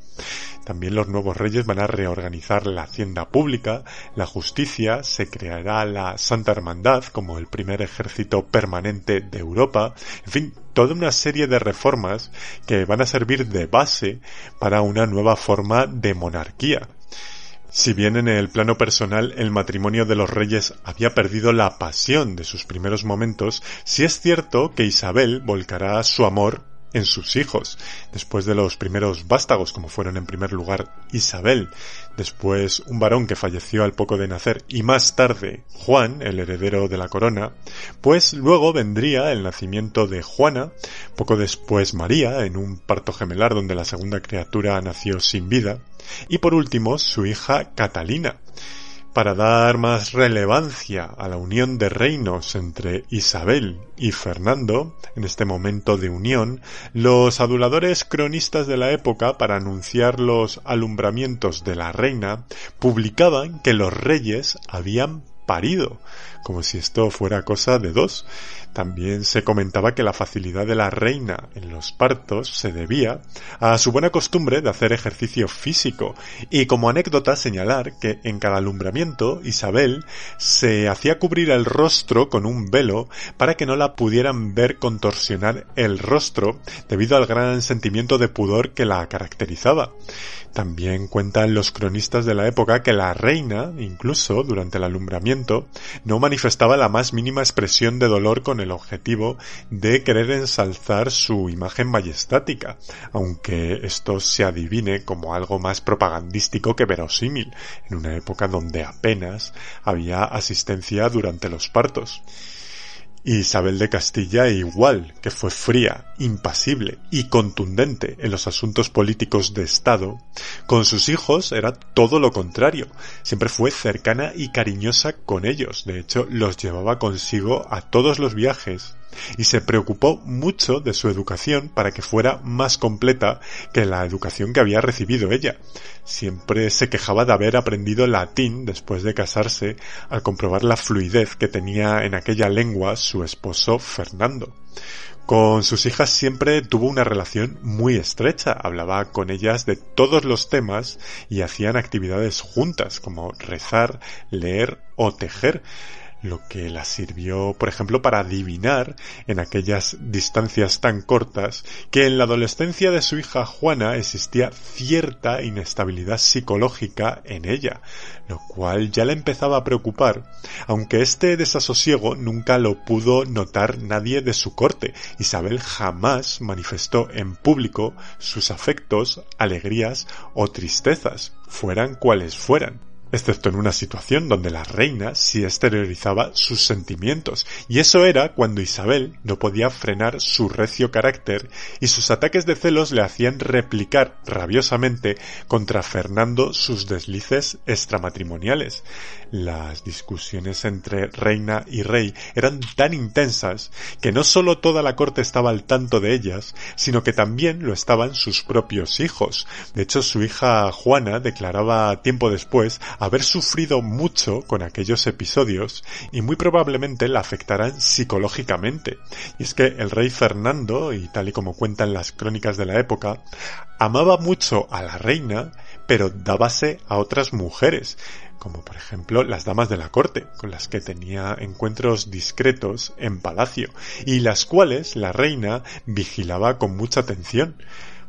También los nuevos reyes van a reorganizar la hacienda pública, la justicia, se creará la Santa Hermandad como el primer ejército permanente de Europa, en fin, toda una serie de reformas que van a servir de base para una nueva forma de monarquía. Si bien en el plano personal el matrimonio de los reyes había perdido la pasión de sus primeros momentos, sí es cierto que Isabel volcará su amor en sus hijos, después de los primeros vástagos, como fueron en primer lugar Isabel, después un varón que falleció al poco de nacer, y más tarde Juan, el heredero de la corona, pues luego vendría el nacimiento de Juana, poco después María, en un parto gemelar donde la segunda criatura nació sin vida, y por último su hija Catalina, para dar más relevancia a la unión de reinos entre Isabel y Fernando, en este momento de unión, los aduladores cronistas de la época, para anunciar los alumbramientos de la reina, publicaban que los reyes habían parido, como si esto fuera cosa de dos. También se comentaba que la facilidad de la reina en los partos se debía a su buena costumbre de hacer ejercicio físico y como anécdota señalar que en cada alumbramiento Isabel se hacía cubrir el rostro con un velo para que no la pudieran ver contorsionar el rostro debido al gran sentimiento de pudor que la caracterizaba. También cuentan los cronistas de la época que la reina, incluso durante el alumbramiento, no manifestaba la más mínima expresión de dolor con el objetivo de querer ensalzar su imagen majestática, aunque esto se adivine como algo más propagandístico que verosímil, en una época donde apenas había asistencia durante los partos. Isabel de Castilla igual, que fue fría, impasible y contundente en los asuntos políticos de Estado, con sus hijos era todo lo contrario, siempre fue cercana y cariñosa con ellos, de hecho los llevaba consigo a todos los viajes y se preocupó mucho de su educación para que fuera más completa que la educación que había recibido ella. Siempre se quejaba de haber aprendido latín después de casarse al comprobar la fluidez que tenía en aquella lengua su esposo Fernando. Con sus hijas siempre tuvo una relación muy estrecha, hablaba con ellas de todos los temas y hacían actividades juntas como rezar, leer o tejer lo que la sirvió, por ejemplo, para adivinar en aquellas distancias tan cortas que en la adolescencia de su hija Juana existía cierta inestabilidad psicológica en ella, lo cual ya le empezaba a preocupar, aunque este desasosiego nunca lo pudo notar nadie de su corte. Isabel jamás manifestó en público sus afectos, alegrías o tristezas, fueran cuales fueran excepto en una situación donde la reina sí exteriorizaba sus sentimientos, y eso era cuando Isabel no podía frenar su recio carácter y sus ataques de celos le hacían replicar rabiosamente contra Fernando sus deslices extramatrimoniales. Las discusiones entre reina y rey eran tan intensas que no solo toda la corte estaba al tanto de ellas, sino que también lo estaban sus propios hijos. De hecho, su hija Juana declaraba tiempo después haber sufrido mucho con aquellos episodios y muy probablemente la afectarán psicológicamente. Y es que el rey Fernando, y tal y como cuentan las crónicas de la época, amaba mucho a la reina, pero dábase a otras mujeres, como por ejemplo las damas de la corte, con las que tenía encuentros discretos en palacio, y las cuales la reina vigilaba con mucha atención.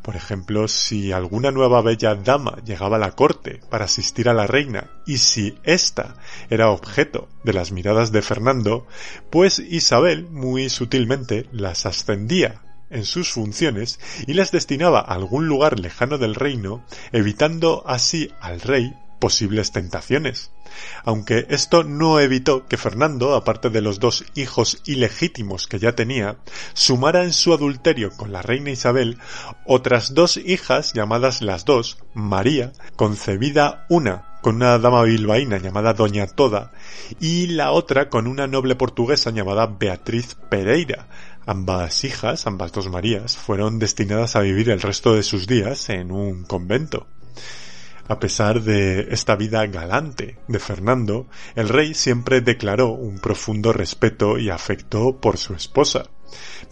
Por ejemplo, si alguna nueva bella dama llegaba a la corte para asistir a la reina y si ésta era objeto de las miradas de Fernando, pues Isabel muy sutilmente las ascendía en sus funciones y las destinaba a algún lugar lejano del reino, evitando así al rey posibles tentaciones. Aunque esto no evitó que Fernando, aparte de los dos hijos ilegítimos que ya tenía, sumara en su adulterio con la reina Isabel otras dos hijas llamadas las dos, María, concebida una con una dama bilbaína llamada Doña Toda y la otra con una noble portuguesa llamada Beatriz Pereira. Ambas hijas, ambas dos Marías, fueron destinadas a vivir el resto de sus días en un convento. A pesar de esta vida galante de Fernando, el rey siempre declaró un profundo respeto y afecto por su esposa.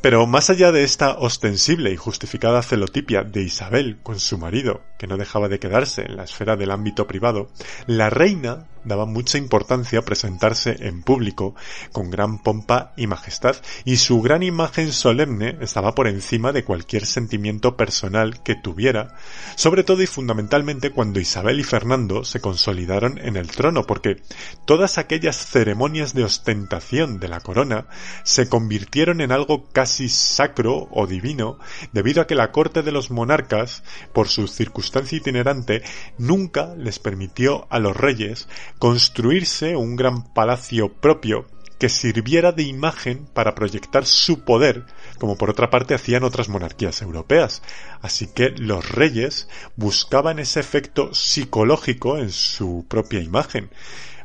Pero más allá de esta ostensible y justificada celotipia de Isabel con su marido, que no dejaba de quedarse en la esfera del ámbito privado, la reina daba mucha importancia presentarse en público con gran pompa y majestad, y su gran imagen solemne estaba por encima de cualquier sentimiento personal que tuviera, sobre todo y fundamentalmente cuando Isabel y Fernando se consolidaron en el trono, porque todas aquellas ceremonias de ostentación de la corona se convirtieron en algo casi sacro o divino, debido a que la corte de los monarcas, por su circunstancia itinerante, nunca les permitió a los reyes construirse un gran palacio propio que sirviera de imagen para proyectar su poder, como por otra parte hacían otras monarquías europeas. Así que los reyes buscaban ese efecto psicológico en su propia imagen.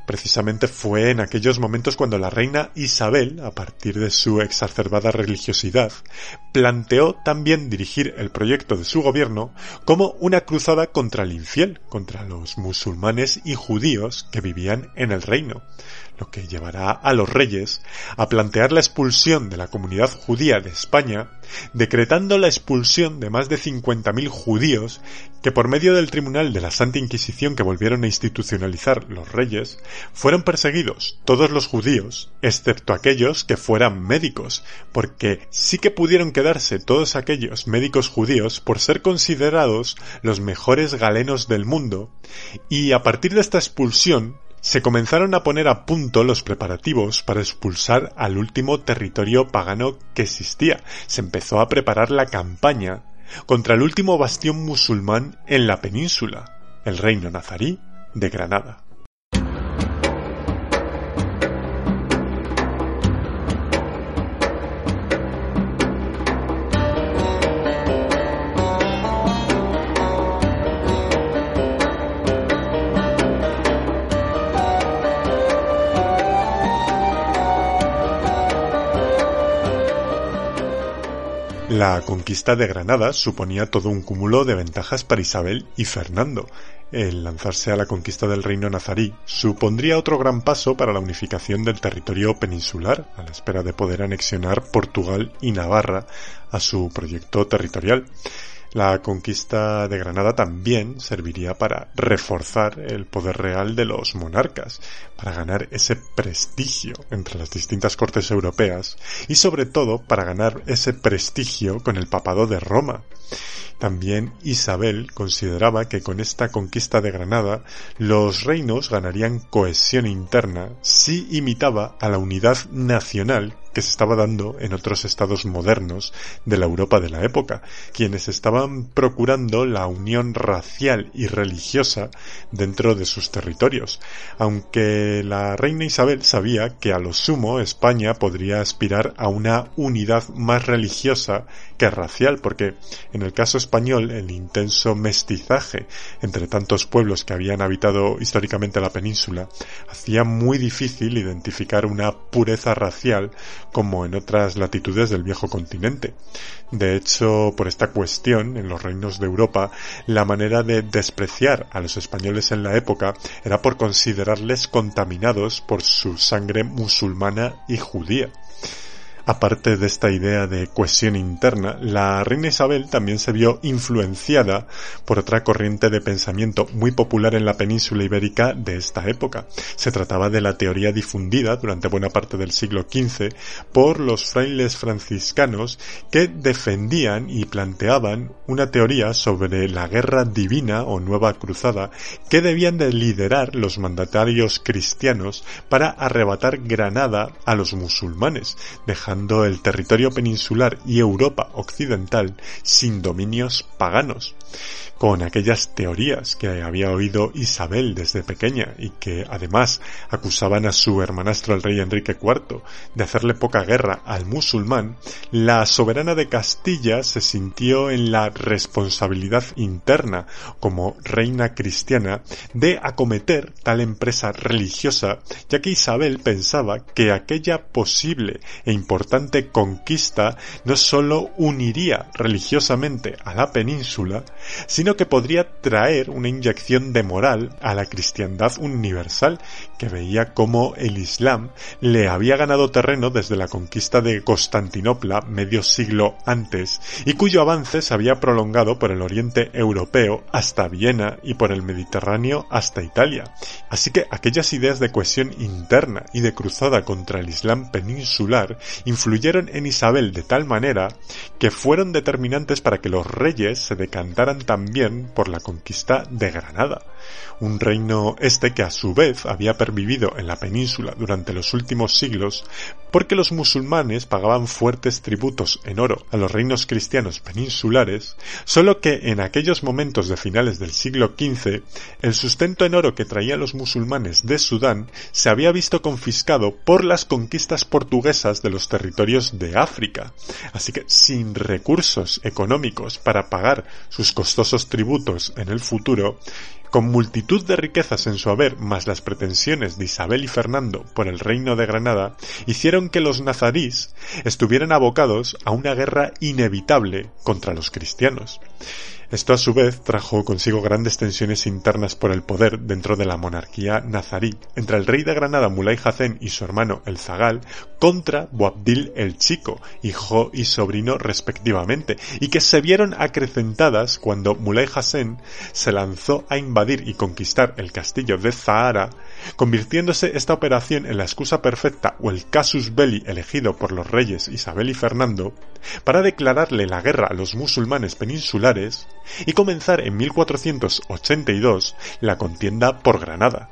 Precisamente fue en aquellos momentos cuando la reina Isabel, a partir de su exacerbada religiosidad, planteó también dirigir el proyecto de su gobierno como una cruzada contra el infiel, contra los musulmanes y judíos que vivían en el reino lo que llevará a los reyes a plantear la expulsión de la comunidad judía de España, decretando la expulsión de más de 50.000 judíos que por medio del Tribunal de la Santa Inquisición que volvieron a institucionalizar los reyes, fueron perseguidos todos los judíos, excepto aquellos que fueran médicos, porque sí que pudieron quedarse todos aquellos médicos judíos por ser considerados los mejores galenos del mundo, y a partir de esta expulsión se comenzaron a poner a punto los preparativos para expulsar al último territorio pagano que existía. Se empezó a preparar la campaña contra el último bastión musulmán en la península, el reino nazarí de Granada. La conquista de Granada suponía todo un cúmulo de ventajas para Isabel y Fernando. El lanzarse a la conquista del reino nazarí supondría otro gran paso para la unificación del territorio peninsular, a la espera de poder anexionar Portugal y Navarra a su proyecto territorial. La conquista de Granada también serviría para reforzar el poder real de los monarcas, para ganar ese prestigio entre las distintas cortes europeas y sobre todo para ganar ese prestigio con el papado de Roma. También Isabel consideraba que con esta conquista de Granada los reinos ganarían cohesión interna si imitaba a la unidad nacional que se estaba dando en otros estados modernos de la Europa de la época, quienes estaban procurando la unión racial y religiosa dentro de sus territorios, aunque la reina Isabel sabía que a lo sumo España podría aspirar a una unidad más religiosa que racial, porque en el caso español el intenso mestizaje entre tantos pueblos que habían habitado históricamente la península hacía muy difícil identificar una pureza racial como en otras latitudes del viejo continente. De hecho, por esta cuestión, en los reinos de Europa, la manera de despreciar a los españoles en la época era por considerarles contaminados por su sangre musulmana y judía. Aparte de esta idea de cohesión interna, la reina Isabel también se vio influenciada por otra corriente de pensamiento muy popular en la península ibérica de esta época. Se trataba de la teoría difundida durante buena parte del siglo XV por los frailes franciscanos que defendían y planteaban una teoría sobre la guerra divina o nueva cruzada que debían de liderar los mandatarios cristianos para arrebatar Granada a los musulmanes, dejando el territorio peninsular y Europa occidental sin dominios paganos con aquellas teorías que había oído Isabel desde pequeña y que además acusaban a su hermanastro el rey Enrique IV de hacerle poca guerra al musulmán, la soberana de Castilla se sintió en la responsabilidad interna como reina cristiana de acometer tal empresa religiosa, ya que Isabel pensaba que aquella posible e importante conquista no sólo uniría religiosamente a la península, sino que podría traer una inyección de moral a la cristiandad universal, que veía cómo el Islam le había ganado terreno desde la conquista de Constantinopla medio siglo antes, y cuyo avance se había prolongado por el oriente europeo hasta Viena y por el Mediterráneo hasta Italia. Así que aquellas ideas de cohesión interna y de cruzada contra el Islam peninsular influyeron en Isabel de tal manera que fueron determinantes para que los reyes se decantaran también por la conquista de Granada, un reino este que a su vez había pervivido en la península durante los últimos siglos porque los musulmanes pagaban fuertes tributos en oro a los reinos cristianos peninsulares, solo que en aquellos momentos de finales del siglo XV el sustento en oro que traían los musulmanes de Sudán se había visto confiscado por las conquistas portuguesas de los territorios de África, así que sin recursos económicos para pagar sus costosos tributos en el futuro, con multitud de riquezas en su haber más las pretensiones de Isabel y Fernando por el reino de Granada, hicieron que los nazarís estuvieran abocados a una guerra inevitable contra los cristianos. Esto a su vez trajo consigo grandes tensiones internas por el poder dentro de la monarquía nazarí entre el rey de Granada Mulay Hacén y su hermano el Zagal contra Boabdil el Chico, hijo y sobrino respectivamente, y que se vieron acrecentadas cuando Mulay Hacén se lanzó a invadir y conquistar el castillo de Zahara, convirtiéndose esta operación en la excusa perfecta o el casus belli elegido por los reyes Isabel y Fernando para declararle la guerra a los musulmanes peninsulares y comenzar en 1482 la contienda por Granada.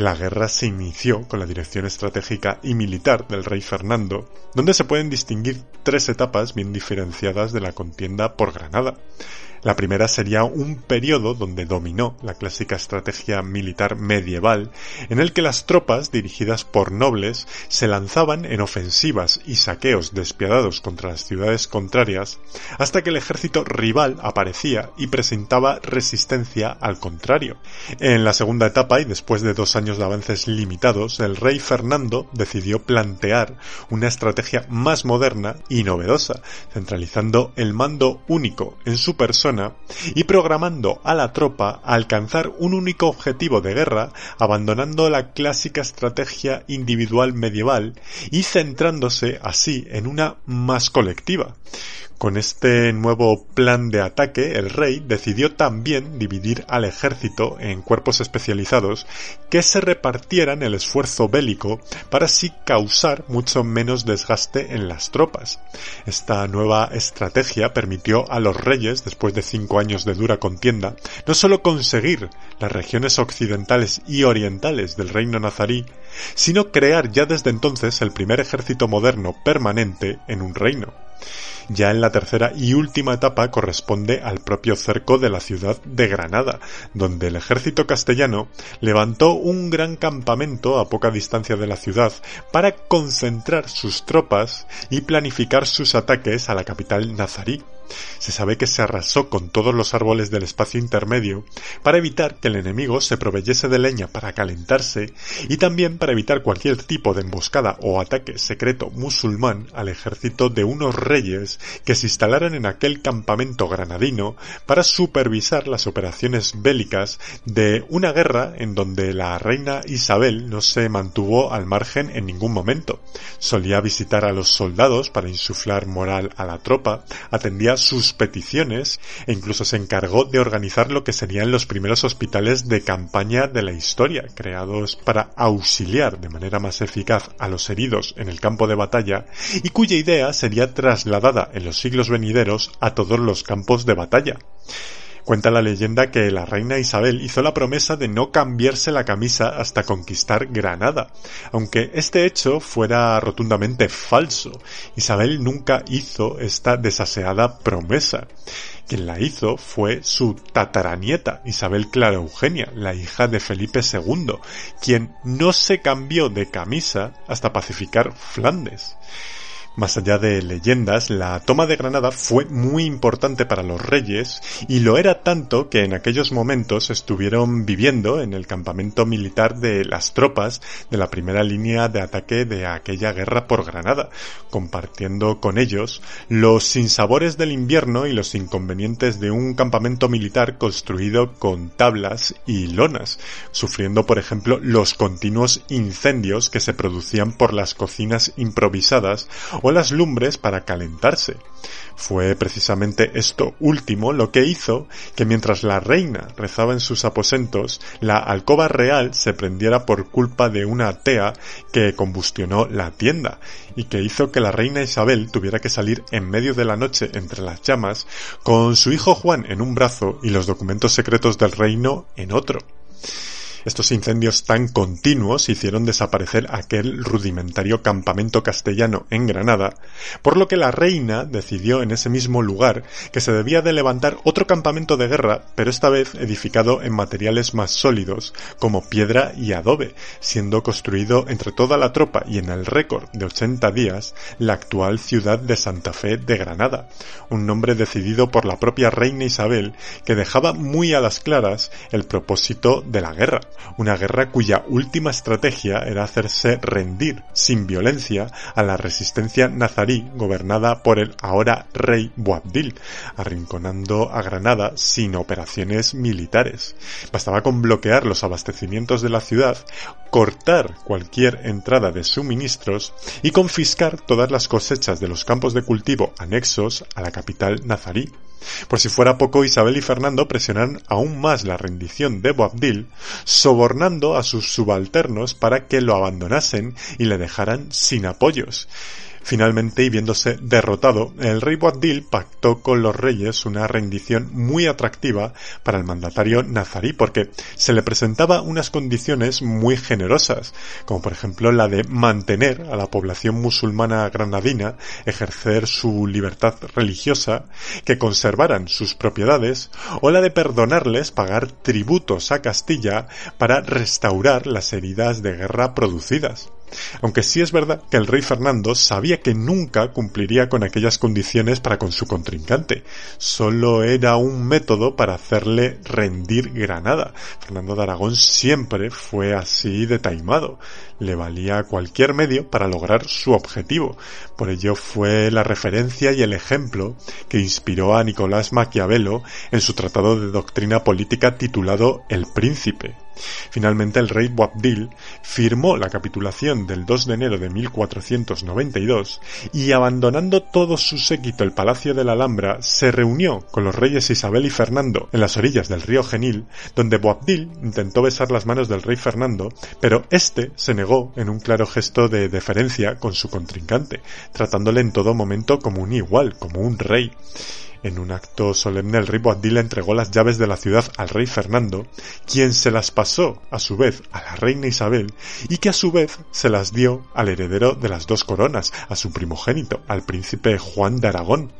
La guerra se inició con la dirección estratégica y militar del rey Fernando, donde se pueden distinguir tres etapas bien diferenciadas de la contienda por Granada. La primera sería un periodo donde dominó la clásica estrategia militar medieval, en el que las tropas, dirigidas por nobles, se lanzaban en ofensivas y saqueos despiadados contra las ciudades contrarias, hasta que el ejército rival aparecía y presentaba resistencia al contrario. En la segunda etapa, y después de dos años de avances limitados, el rey Fernando decidió plantear una estrategia más moderna y novedosa, centralizando el mando único en su persona y programando a la tropa a alcanzar un único objetivo de guerra, abandonando la clásica estrategia individual medieval y centrándose así en una más colectiva. Con este nuevo plan de ataque, el rey decidió también dividir al ejército en cuerpos especializados que se repartieran el esfuerzo bélico para así causar mucho menos desgaste en las tropas. Esta nueva estrategia permitió a los reyes, después de cinco años de dura contienda, no solo conseguir las regiones occidentales y orientales del reino nazarí, sino crear ya desde entonces el primer ejército moderno permanente en un reino. Ya en la tercera y última etapa corresponde al propio cerco de la ciudad de Granada, donde el ejército castellano levantó un gran campamento a poca distancia de la ciudad para concentrar sus tropas y planificar sus ataques a la capital nazarí. Se sabe que se arrasó con todos los árboles del espacio intermedio para evitar que el enemigo se proveyese de leña para calentarse y también para evitar cualquier tipo de emboscada o ataque secreto musulmán al ejército de unos reyes que se instalaron en aquel campamento granadino para supervisar las operaciones bélicas de una guerra en donde la reina Isabel no se mantuvo al margen en ningún momento. Solía visitar a los soldados para insuflar moral a la tropa, atendía sus peticiones e incluso se encargó de organizar lo que serían los primeros hospitales de campaña de la historia, creados para auxiliar de manera más eficaz a los heridos en el campo de batalla y cuya idea sería trasladada en los siglos venideros a todos los campos de batalla. Cuenta la leyenda que la reina Isabel hizo la promesa de no cambiarse la camisa hasta conquistar Granada, aunque este hecho fuera rotundamente falso. Isabel nunca hizo esta desaseada promesa. Quien la hizo fue su tataranieta, Isabel Clara Eugenia, la hija de Felipe II, quien no se cambió de camisa hasta pacificar Flandes. Más allá de leyendas, la toma de Granada fue muy importante para los reyes y lo era tanto que en aquellos momentos estuvieron viviendo en el campamento militar de las tropas de la primera línea de ataque de aquella guerra por Granada, compartiendo con ellos los sinsabores del invierno y los inconvenientes de un campamento militar construido con tablas y lonas, sufriendo por ejemplo los continuos incendios que se producían por las cocinas improvisadas o las lumbres para calentarse. Fue precisamente esto último lo que hizo que mientras la reina rezaba en sus aposentos, la alcoba real se prendiera por culpa de una tea que combustionó la tienda y que hizo que la reina Isabel tuviera que salir en medio de la noche entre las llamas con su hijo Juan en un brazo y los documentos secretos del reino en otro. Estos incendios tan continuos hicieron desaparecer aquel rudimentario campamento castellano en Granada, por lo que la reina decidió en ese mismo lugar que se debía de levantar otro campamento de guerra, pero esta vez edificado en materiales más sólidos, como piedra y adobe, siendo construido entre toda la tropa y en el récord de 80 días la actual ciudad de Santa Fe de Granada, un nombre decidido por la propia reina Isabel que dejaba muy a las claras el propósito de la guerra, una guerra cuya última estrategia era hacerse rendir sin violencia a la resistencia nazarí gobernada por el ahora rey Boabdil, arrinconando a Granada sin operaciones militares. Bastaba con bloquear los abastecimientos de la ciudad, cortar cualquier entrada de suministros y confiscar todas las cosechas de los campos de cultivo anexos a la capital nazarí. Por si fuera poco, Isabel y Fernando presionaron aún más la rendición de Boabdil, sobornando a sus subalternos para que lo abandonasen y le dejaran sin apoyos. Finalmente, y viéndose derrotado, el rey Boabdil pactó con los reyes una rendición muy atractiva para el mandatario nazarí, porque se le presentaba unas condiciones muy generosas, como por ejemplo la de mantener a la población musulmana granadina, ejercer su libertad religiosa, que conservaran sus propiedades, o la de perdonarles pagar tributos a Castilla para restaurar las heridas de guerra producidas. Aunque sí es verdad que el rey Fernando sabía que nunca cumpliría con aquellas condiciones para con su contrincante. Solo era un método para hacerle rendir Granada. Fernando de Aragón siempre fue así de taimado. Le valía cualquier medio para lograr su objetivo. Por ello fue la referencia y el ejemplo que inspiró a Nicolás Maquiavelo en su tratado de doctrina política titulado El Príncipe. Finalmente el rey Boabdil firmó la capitulación del 2 de enero de 1492 y abandonando todo su séquito el Palacio de la Alhambra se reunió con los reyes Isabel y Fernando en las orillas del río Genil donde Boabdil intentó besar las manos del rey Fernando pero éste se negó en un claro gesto de deferencia con su contrincante tratándole en todo momento como un igual, como un rey. En un acto solemne el rey Boabdil entregó las llaves de la ciudad al rey Fernando, quien se las pasó a su vez a la reina Isabel y que a su vez se las dio al heredero de las dos coronas, a su primogénito, al príncipe Juan de Aragón.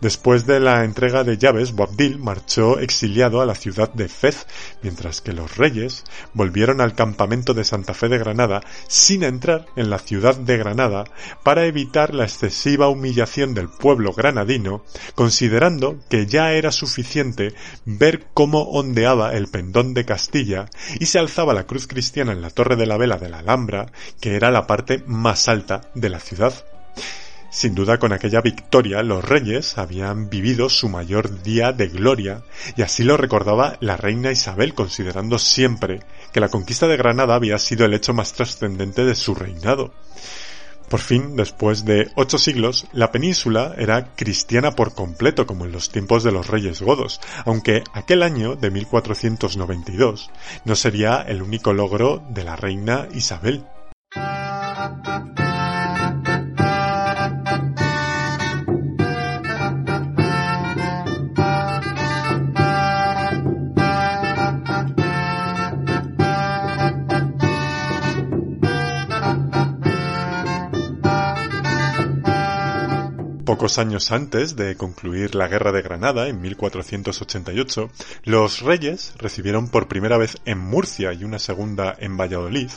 Después de la entrega de llaves, Boabdil marchó exiliado a la ciudad de Fez, mientras que los reyes volvieron al campamento de Santa Fe de Granada sin entrar en la ciudad de Granada para evitar la excesiva humillación del pueblo granadino, considerando que ya era suficiente ver cómo ondeaba el pendón de Castilla y se alzaba la cruz cristiana en la torre de la vela de la Alhambra, que era la parte más alta de la ciudad. Sin duda con aquella victoria los reyes habían vivido su mayor día de gloria y así lo recordaba la reina Isabel considerando siempre que la conquista de Granada había sido el hecho más trascendente de su reinado. Por fin, después de ocho siglos, la península era cristiana por completo como en los tiempos de los reyes godos, aunque aquel año de 1492 no sería el único logro de la reina Isabel. Pocos años antes de concluir la Guerra de Granada, en 1488, los reyes recibieron por primera vez en Murcia y una segunda en Valladolid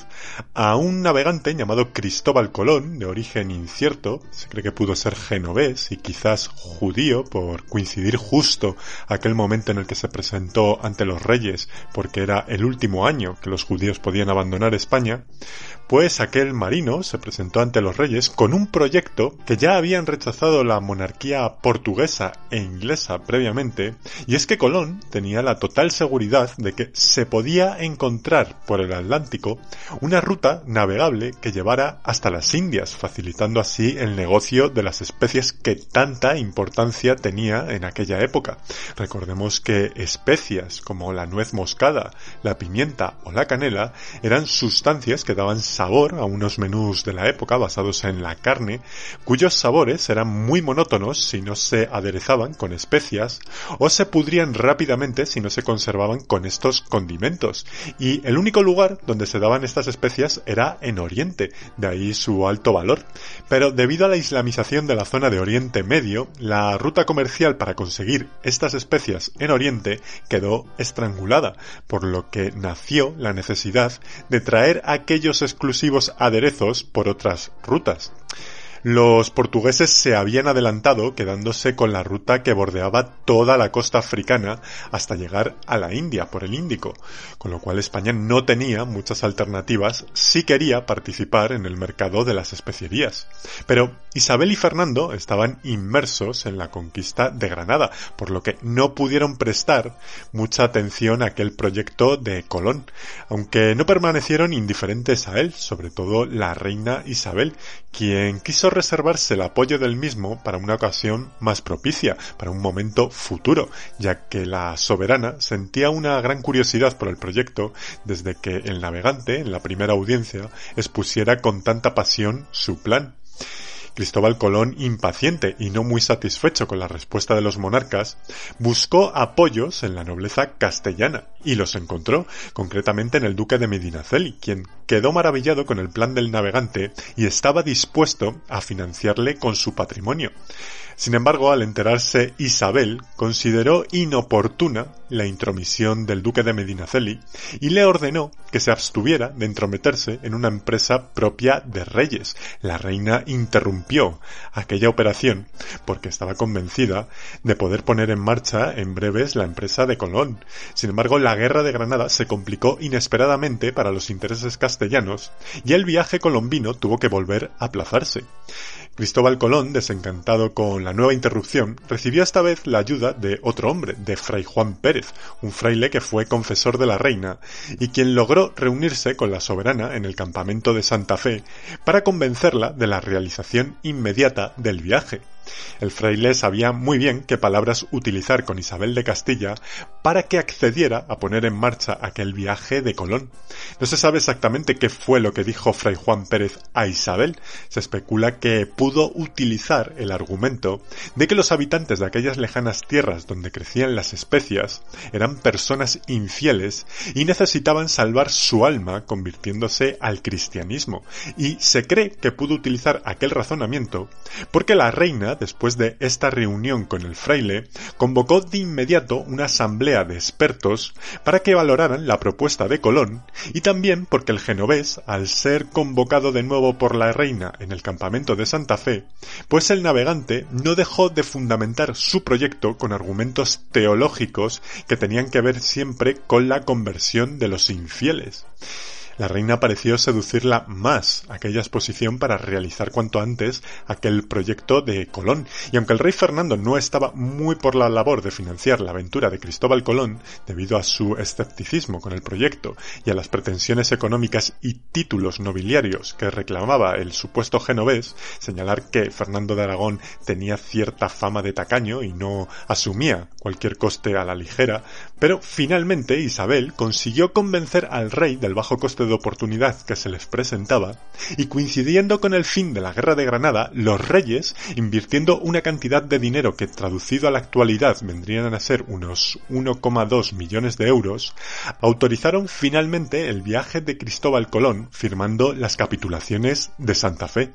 a un navegante llamado Cristóbal Colón, de origen incierto, se cree que pudo ser genovés y quizás judío por coincidir justo aquel momento en el que se presentó ante los reyes porque era el último año que los judíos podían abandonar España, pues aquel marino se presentó ante los reyes con un proyecto que ya habían rechazado la monarquía portuguesa e inglesa previamente, y es que Colón tenía la total seguridad de que se podía encontrar por el Atlántico una ruta navegable que llevara hasta las Indias, facilitando así el negocio de las especies que tanta importancia tenía en aquella época. Recordemos que especias como la nuez moscada, la pimienta o la canela eran sustancias que daban sabor a unos menús de la época basados en la carne, cuyos sabores eran muy monótonos si no se aderezaban con especias o se pudrían rápidamente si no se conservaban con estos condimentos. Y el único lugar donde se daban estas especias era en Oriente, de ahí su alto valor. Pero debido a la islamización de la zona de Oriente Medio, la ruta comercial para conseguir estas especias en Oriente quedó estrangulada, por lo que nació la necesidad de traer aquellos exclusivos aderezos por otras rutas. Los portugueses se habían adelantado quedándose con la ruta que bordeaba toda la costa africana hasta llegar a la India por el Índico, con lo cual España no tenía muchas alternativas si quería participar en el mercado de las especierías. Pero Isabel y Fernando estaban inmersos en la conquista de Granada, por lo que no pudieron prestar mucha atención a aquel proyecto de Colón, aunque no permanecieron indiferentes a él, sobre todo la reina Isabel, quien quiso reservarse el apoyo del mismo para una ocasión más propicia, para un momento futuro, ya que la soberana sentía una gran curiosidad por el proyecto desde que el navegante, en la primera audiencia, expusiera con tanta pasión su plan. Cristóbal Colón, impaciente y no muy satisfecho con la respuesta de los monarcas, buscó apoyos en la nobleza castellana y los encontró, concretamente en el duque de Medinaceli, quien quedó maravillado con el plan del navegante y estaba dispuesto a financiarle con su patrimonio. Sin embargo, al enterarse Isabel, consideró inoportuna la intromisión del duque de Medinaceli y le ordenó que se abstuviera de entrometerse en una empresa propia de reyes. La reina interrumpió aquella operación porque estaba convencida de poder poner en marcha en breves la empresa de Colón. Sin embargo, la guerra de Granada se complicó inesperadamente para los intereses castellanos y el viaje colombino tuvo que volver a aplazarse. Cristóbal Colón, desencantado con la nueva interrupción, recibió esta vez la ayuda de otro hombre, de Fray Juan Pérez, un fraile que fue confesor de la reina, y quien logró reunirse con la soberana en el campamento de Santa Fe para convencerla de la realización inmediata del viaje. El fraile sabía muy bien qué palabras utilizar con Isabel de Castilla para que accediera a poner en marcha aquel viaje de Colón. No se sabe exactamente qué fue lo que dijo Fray Juan Pérez a Isabel. Se especula que pudo utilizar el argumento de que los habitantes de aquellas lejanas tierras donde crecían las especias eran personas infieles y necesitaban salvar su alma convirtiéndose al cristianismo. Y se cree que pudo utilizar aquel razonamiento porque la reina después de esta reunión con el fraile, convocó de inmediato una asamblea de expertos para que valoraran la propuesta de Colón y también porque el genovés, al ser convocado de nuevo por la reina en el campamento de Santa Fe, pues el navegante no dejó de fundamentar su proyecto con argumentos teológicos que tenían que ver siempre con la conversión de los infieles la reina pareció seducirla más aquella exposición para realizar cuanto antes aquel proyecto de Colón. Y aunque el rey Fernando no estaba muy por la labor de financiar la aventura de Cristóbal Colón, debido a su escepticismo con el proyecto y a las pretensiones económicas y títulos nobiliarios que reclamaba el supuesto genovés, señalar que Fernando de Aragón tenía cierta fama de tacaño y no asumía cualquier coste a la ligera, pero finalmente Isabel consiguió convencer al rey del bajo coste de oportunidad que se les presentaba, y coincidiendo con el fin de la guerra de Granada, los reyes, invirtiendo una cantidad de dinero que traducido a la actualidad vendrían a ser unos 1,2 millones de euros, autorizaron finalmente el viaje de Cristóbal Colón firmando las capitulaciones de Santa Fe.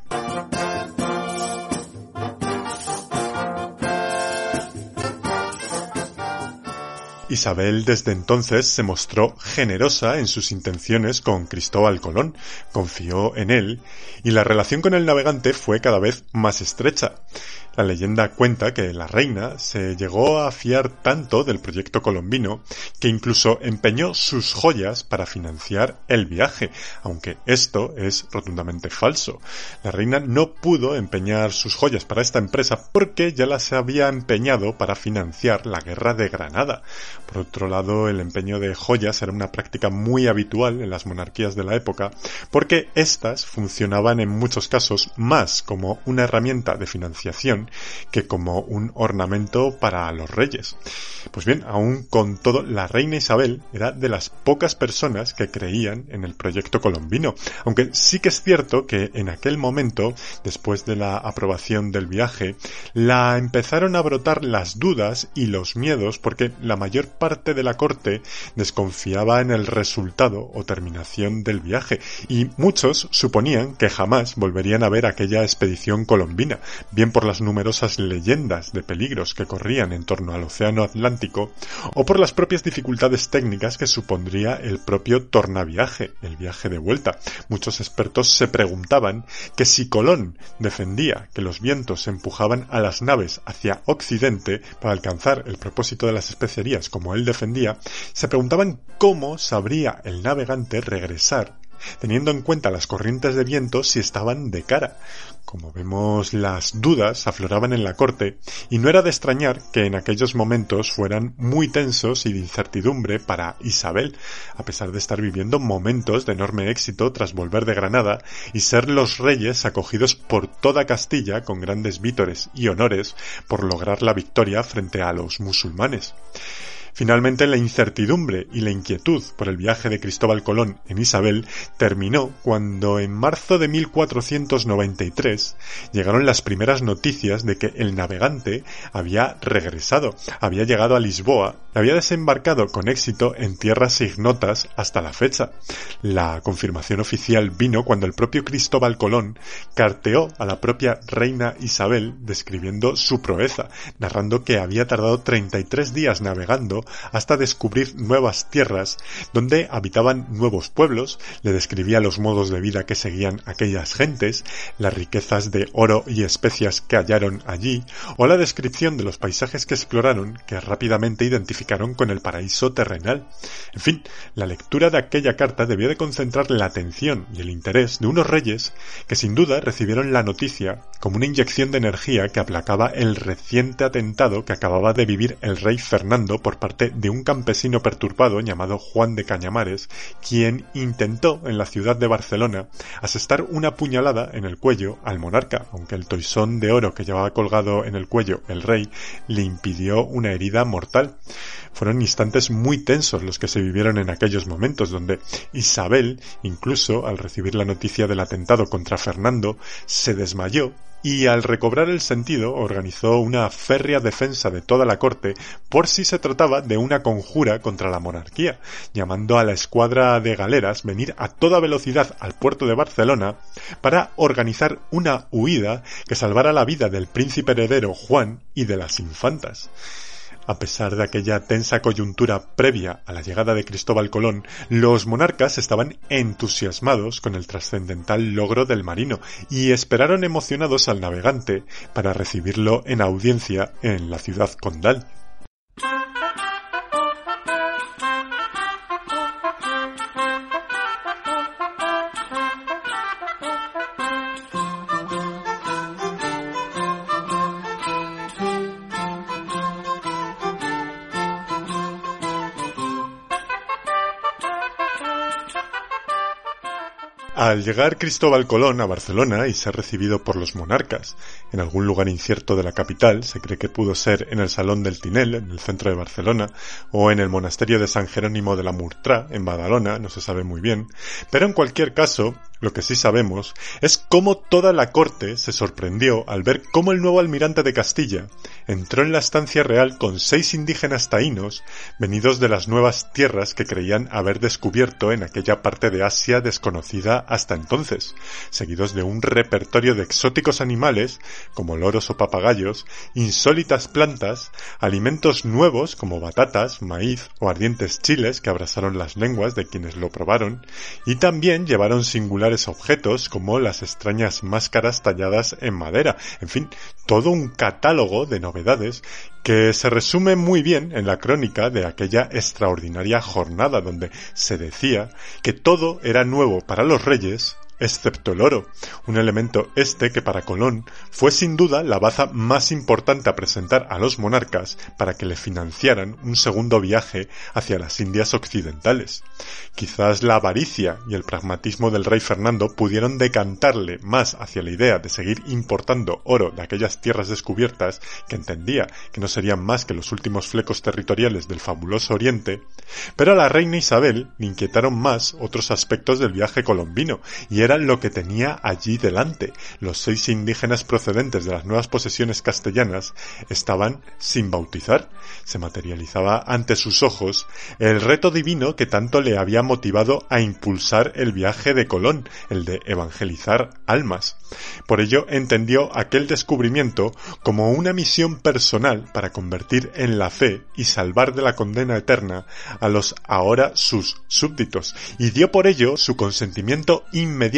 Isabel desde entonces se mostró generosa en sus intenciones con Cristóbal Colón, confió en él, y la relación con el navegante fue cada vez más estrecha. La leyenda cuenta que la reina se llegó a fiar tanto del proyecto colombino que incluso empeñó sus joyas para financiar el viaje, aunque esto es rotundamente falso. La reina no pudo empeñar sus joyas para esta empresa porque ya las había empeñado para financiar la guerra de Granada. Por otro lado, el empeño de joyas era una práctica muy habitual en las monarquías de la época porque éstas funcionaban en muchos casos más como una herramienta de financiación que como un ornamento para los reyes. Pues bien, aún con todo, la reina Isabel era de las pocas personas que creían en el proyecto colombino, aunque sí que es cierto que en aquel momento, después de la aprobación del viaje, la empezaron a brotar las dudas y los miedos porque la mayor parte de la corte desconfiaba en el resultado o terminación del viaje y muchos suponían que jamás volverían a ver aquella expedición colombina, bien por las numerosas leyendas de peligros que corrían en torno al Océano Atlántico o por las propias dificultades técnicas que supondría el propio tornaviaje, el viaje de vuelta. Muchos expertos se preguntaban que si Colón defendía que los vientos empujaban a las naves hacia Occidente para alcanzar el propósito de las especerías como él defendía, se preguntaban cómo sabría el navegante regresar teniendo en cuenta las corrientes de viento si estaban de cara. Como vemos, las dudas afloraban en la corte y no era de extrañar que en aquellos momentos fueran muy tensos y de incertidumbre para Isabel, a pesar de estar viviendo momentos de enorme éxito tras volver de Granada y ser los reyes acogidos por toda Castilla con grandes vítores y honores por lograr la victoria frente a los musulmanes. Finalmente la incertidumbre y la inquietud por el viaje de Cristóbal Colón en Isabel terminó cuando en marzo de 1493 llegaron las primeras noticias de que el navegante había regresado, había llegado a Lisboa, había desembarcado con éxito en tierras ignotas hasta la fecha. La confirmación oficial vino cuando el propio Cristóbal Colón carteó a la propia reina Isabel describiendo su proeza, narrando que había tardado 33 días navegando hasta descubrir nuevas tierras donde habitaban nuevos pueblos, le describía los modos de vida que seguían aquellas gentes, las riquezas de oro y especias que hallaron allí, o la descripción de los paisajes que exploraron que rápidamente identificaron con el paraíso terrenal. En fin, la lectura de aquella carta debió de concentrar la atención y el interés de unos reyes que sin duda recibieron la noticia como una inyección de energía que aplacaba el reciente atentado que acababa de vivir el rey Fernando por parte de un campesino perturbado llamado Juan de Cañamares, quien intentó en la ciudad de Barcelona asestar una puñalada en el cuello al monarca, aunque el toisón de oro que llevaba colgado en el cuello el rey le impidió una herida mortal. Fueron instantes muy tensos los que se vivieron en aquellos momentos, donde Isabel, incluso al recibir la noticia del atentado contra Fernando, se desmayó y al recobrar el sentido organizó una férrea defensa de toda la corte por si se trataba de una conjura contra la monarquía, llamando a la escuadra de galeras venir a toda velocidad al puerto de Barcelona para organizar una huida que salvara la vida del príncipe heredero Juan y de las infantas. A pesar de aquella tensa coyuntura previa a la llegada de Cristóbal Colón, los monarcas estaban entusiasmados con el trascendental logro del marino y esperaron emocionados al navegante para recibirlo en audiencia en la ciudad condal. Al llegar Cristóbal Colón a Barcelona y ser recibido por los monarcas en algún lugar incierto de la capital, se cree que pudo ser en el Salón del Tinel, en el centro de Barcelona, o en el monasterio de San Jerónimo de la Murtra, en Badalona, no se sabe muy bien, pero en cualquier caso, lo que sí sabemos es cómo toda la corte se sorprendió al ver cómo el nuevo almirante de Castilla entró en la estancia real con seis indígenas taínos venidos de las nuevas tierras que creían haber descubierto en aquella parte de Asia desconocida hasta entonces, seguidos de un repertorio de exóticos animales como loros o papagayos, insólitas plantas, alimentos nuevos como batatas, maíz o ardientes chiles que abrasaron las lenguas de quienes lo probaron, y también llevaron objetos como las extrañas máscaras talladas en madera, en fin, todo un catálogo de novedades que se resume muy bien en la crónica de aquella extraordinaria jornada donde se decía que todo era nuevo para los reyes excepto el oro, un elemento este que para Colón fue sin duda la baza más importante a presentar a los monarcas para que le financiaran un segundo viaje hacia las Indias occidentales. Quizás la avaricia y el pragmatismo del rey Fernando pudieron decantarle más hacia la idea de seguir importando oro de aquellas tierras descubiertas que entendía que no serían más que los últimos flecos territoriales del fabuloso Oriente, pero a la reina Isabel le inquietaron más otros aspectos del viaje colombino y era lo que tenía allí delante. Los seis indígenas procedentes de las nuevas posesiones castellanas estaban sin bautizar. Se materializaba ante sus ojos el reto divino que tanto le había motivado a impulsar el viaje de Colón, el de evangelizar almas. Por ello entendió aquel descubrimiento como una misión personal para convertir en la fe y salvar de la condena eterna a los ahora sus súbditos, y dio por ello su consentimiento inmediato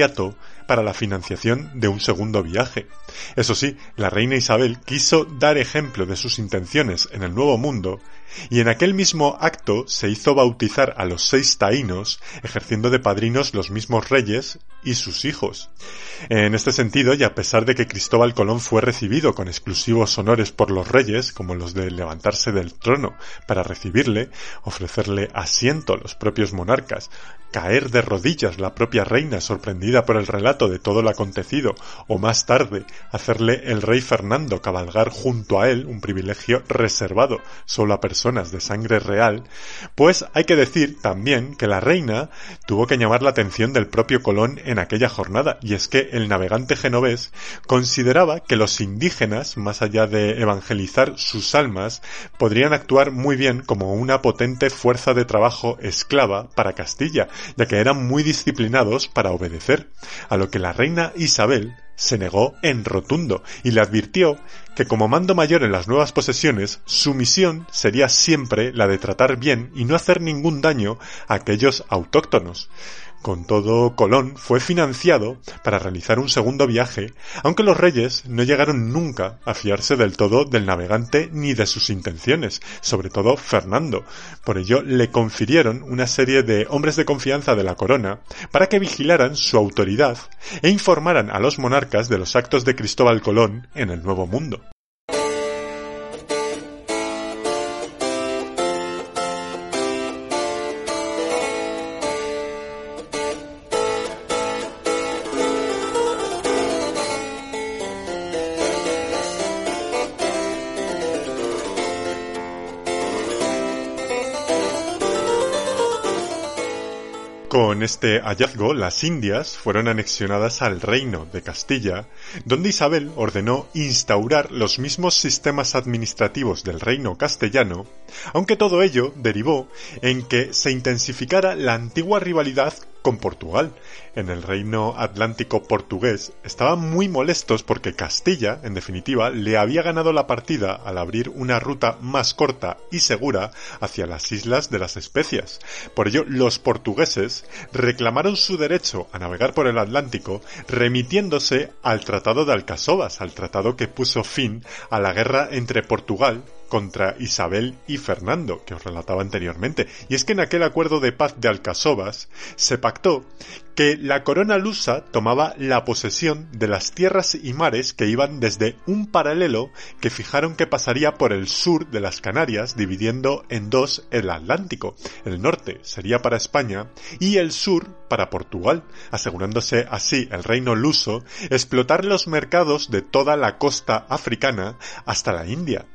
para la financiación de un segundo viaje. Eso sí, la reina Isabel quiso dar ejemplo de sus intenciones en el Nuevo Mundo y en aquel mismo acto se hizo bautizar a los seis taínos, ejerciendo de padrinos los mismos reyes y sus hijos. En este sentido, y a pesar de que Cristóbal Colón fue recibido con exclusivos honores por los reyes, como los de levantarse del trono para recibirle, ofrecerle asiento a los propios monarcas, caer de rodillas la propia reina sorprendida por el relato de todo lo acontecido, o más tarde hacerle el rey Fernando cabalgar junto a él, un privilegio reservado solo a personas de sangre real, pues hay que decir también que la reina tuvo que llamar la atención del propio Colón en aquella jornada, y es que el navegante genovés consideraba que los indígenas, más allá de evangelizar sus almas, podrían actuar muy bien como una potente fuerza de trabajo esclava para Castilla, ya que eran muy disciplinados para obedecer, a lo que la reina Isabel se negó en rotundo y le advirtió que como mando mayor en las nuevas posesiones, su misión sería siempre la de tratar bien y no hacer ningún daño a aquellos autóctonos. Con todo, Colón fue financiado para realizar un segundo viaje, aunque los reyes no llegaron nunca a fiarse del todo del navegante ni de sus intenciones, sobre todo Fernando. Por ello le confirieron una serie de hombres de confianza de la corona para que vigilaran su autoridad e informaran a los monarcas de los actos de Cristóbal Colón en el Nuevo Mundo. Con este hallazgo, las Indias fueron anexionadas al reino de Castilla, donde Isabel ordenó instaurar los mismos sistemas administrativos del reino castellano, aunque todo ello derivó en que se intensificara la antigua rivalidad con Portugal. En el reino atlántico portugués estaban muy molestos porque Castilla, en definitiva, le había ganado la partida al abrir una ruta más corta y segura hacia las islas de las especias. Por ello, los portugueses reclamaron su derecho a navegar por el Atlántico remitiéndose al Tratado de Alcasovas, al tratado que puso fin a la guerra entre Portugal contra Isabel y Fernando, que os relataba anteriormente. Y es que en aquel acuerdo de paz de Alcasovas se pactó que la corona lusa tomaba la posesión de las tierras y mares que iban desde un paralelo que fijaron que pasaría por el sur de las Canarias, dividiendo en dos el Atlántico. El norte sería para España y el sur para Portugal, asegurándose así el reino luso explotar los mercados de toda la costa africana hasta la India.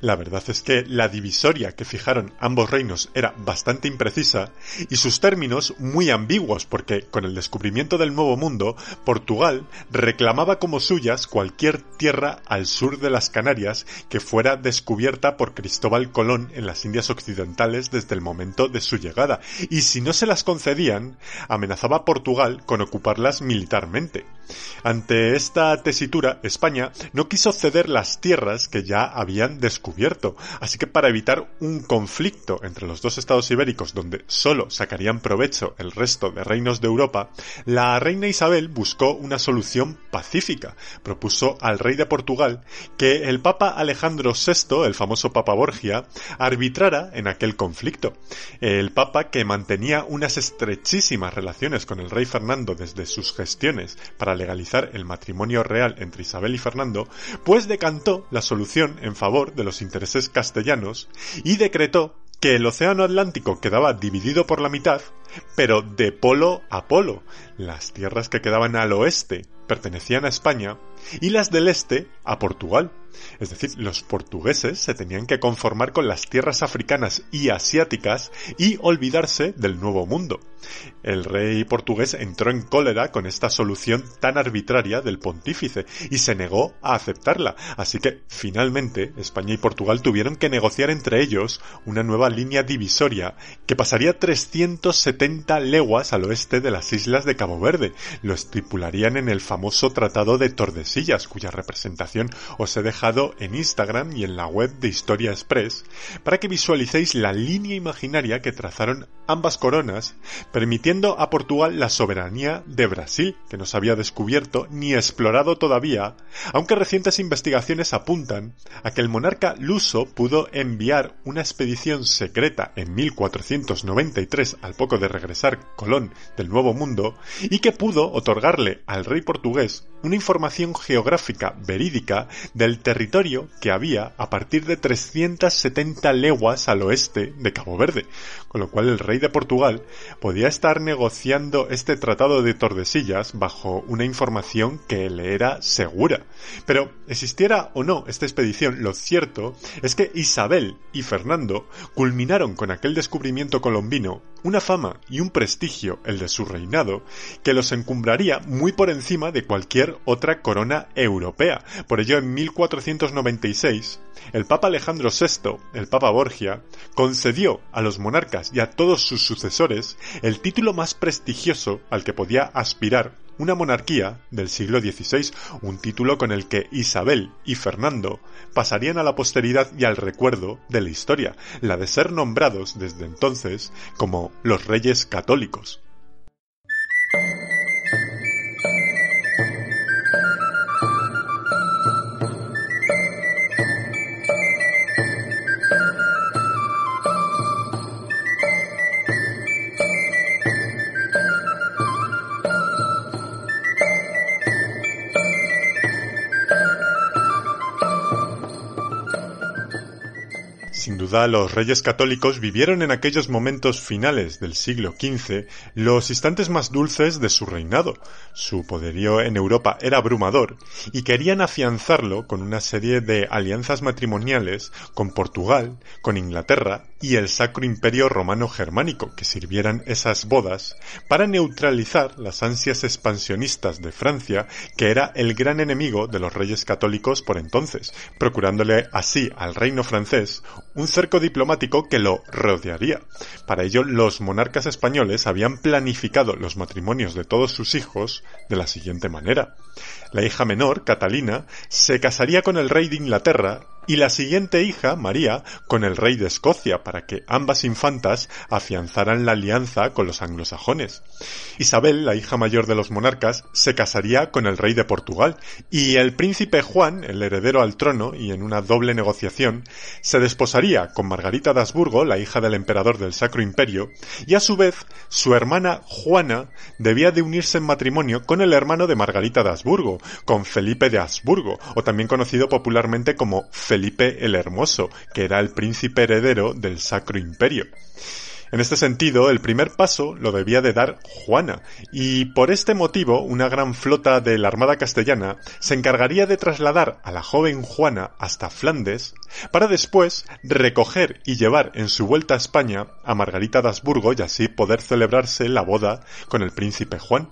La verdad es que la divisoria que fijaron ambos reinos era bastante imprecisa y sus términos muy ambiguos porque con el descubrimiento del Nuevo Mundo, Portugal reclamaba como suyas cualquier tierra al sur de las Canarias que fuera descubierta por Cristóbal Colón en las Indias Occidentales desde el momento de su llegada y si no se las concedían, amenazaba a Portugal con ocuparlas militarmente. Ante esta tesitura, España no quiso ceder las tierras que ya habían descubierto, así que para evitar un conflicto entre los dos estados ibéricos donde solo sacarían provecho el resto de reinos de Europa, la reina Isabel buscó una solución pacífica. Propuso al rey de Portugal que el Papa Alejandro VI, el famoso Papa Borgia, arbitrara en aquel conflicto. El Papa, que mantenía unas estrechísimas relaciones con el rey Fernando desde sus gestiones para legalizar el matrimonio real entre Isabel y Fernando, pues decantó la solución en favor de los intereses castellanos y decretó que el Océano Atlántico quedaba dividido por la mitad, pero de polo a polo. Las tierras que quedaban al oeste pertenecían a España y las del este a Portugal. Es decir, los portugueses se tenían que conformar con las tierras africanas y asiáticas y olvidarse del Nuevo Mundo. El rey portugués entró en cólera con esta solución tan arbitraria del pontífice y se negó a aceptarla. Así que, finalmente, España y Portugal tuvieron que negociar entre ellos una nueva línea divisoria que pasaría 370 leguas al oeste de las islas de Cabo Verde. Lo estipularían en el famoso Tratado de Tordesillas, cuya representación os he dejado en Instagram y en la web de Historia Express, para que visualicéis la línea imaginaria que trazaron ambas coronas, permitiendo a Portugal la soberanía de Brasil, que no se había descubierto ni explorado todavía, aunque recientes investigaciones apuntan a que el monarca luso pudo enviar una expedición secreta en 1493 al poco de regresar Colón del Nuevo Mundo y que pudo otorgarle al rey portugués una información geográfica verídica del territorio que había a partir de 370 leguas al oeste de Cabo Verde, con lo cual el rey de Portugal podía estar negociando este tratado de Tordesillas bajo una información que le era segura. Pero existiera o no esta expedición, lo cierto es que Isabel y Fernando culminaron con aquel descubrimiento colombino una fama y un prestigio, el de su reinado, que los encumbraría muy por encima de cualquier otra corona europea. Por ello, en 1496, el Papa Alejandro VI, el Papa Borgia, concedió a los monarcas y a todos sus sucesores el título más prestigioso al que podía aspirar una monarquía del siglo XVI, un título con el que Isabel y Fernando pasarían a la posteridad y al recuerdo de la historia, la de ser nombrados desde entonces como los reyes católicos. Los reyes católicos vivieron en aquellos momentos finales del siglo XV los instantes más dulces de su reinado. Su poderío en Europa era abrumador y querían afianzarlo con una serie de alianzas matrimoniales con Portugal, con Inglaterra y el Sacro Imperio Romano Germánico, que sirvieran esas bodas para neutralizar las ansias expansionistas de Francia, que era el gran enemigo de los reyes católicos por entonces, procurándole así al reino francés un diplomático que lo rodearía. Para ello, los monarcas españoles habían planificado los matrimonios de todos sus hijos de la siguiente manera. La hija menor, Catalina, se casaría con el rey de Inglaterra y la siguiente hija, María, con el rey de Escocia, para que ambas infantas afianzaran la alianza con los anglosajones. Isabel, la hija mayor de los monarcas, se casaría con el rey de Portugal, y el príncipe Juan, el heredero al trono, y en una doble negociación, se desposaría con Margarita de Habsburgo, la hija del emperador del Sacro Imperio, y a su vez su hermana Juana debía de unirse en matrimonio con el hermano de Margarita de Habsburgo, con Felipe de Habsburgo, o también conocido popularmente como Felipe el Hermoso, que era el príncipe heredero del Sacro Imperio. En este sentido, el primer paso lo debía de dar Juana, y por este motivo una gran flota de la Armada castellana se encargaría de trasladar a la joven Juana hasta Flandes, para después recoger y llevar en su vuelta a España a Margarita de Habsburgo y así poder celebrarse la boda con el príncipe Juan.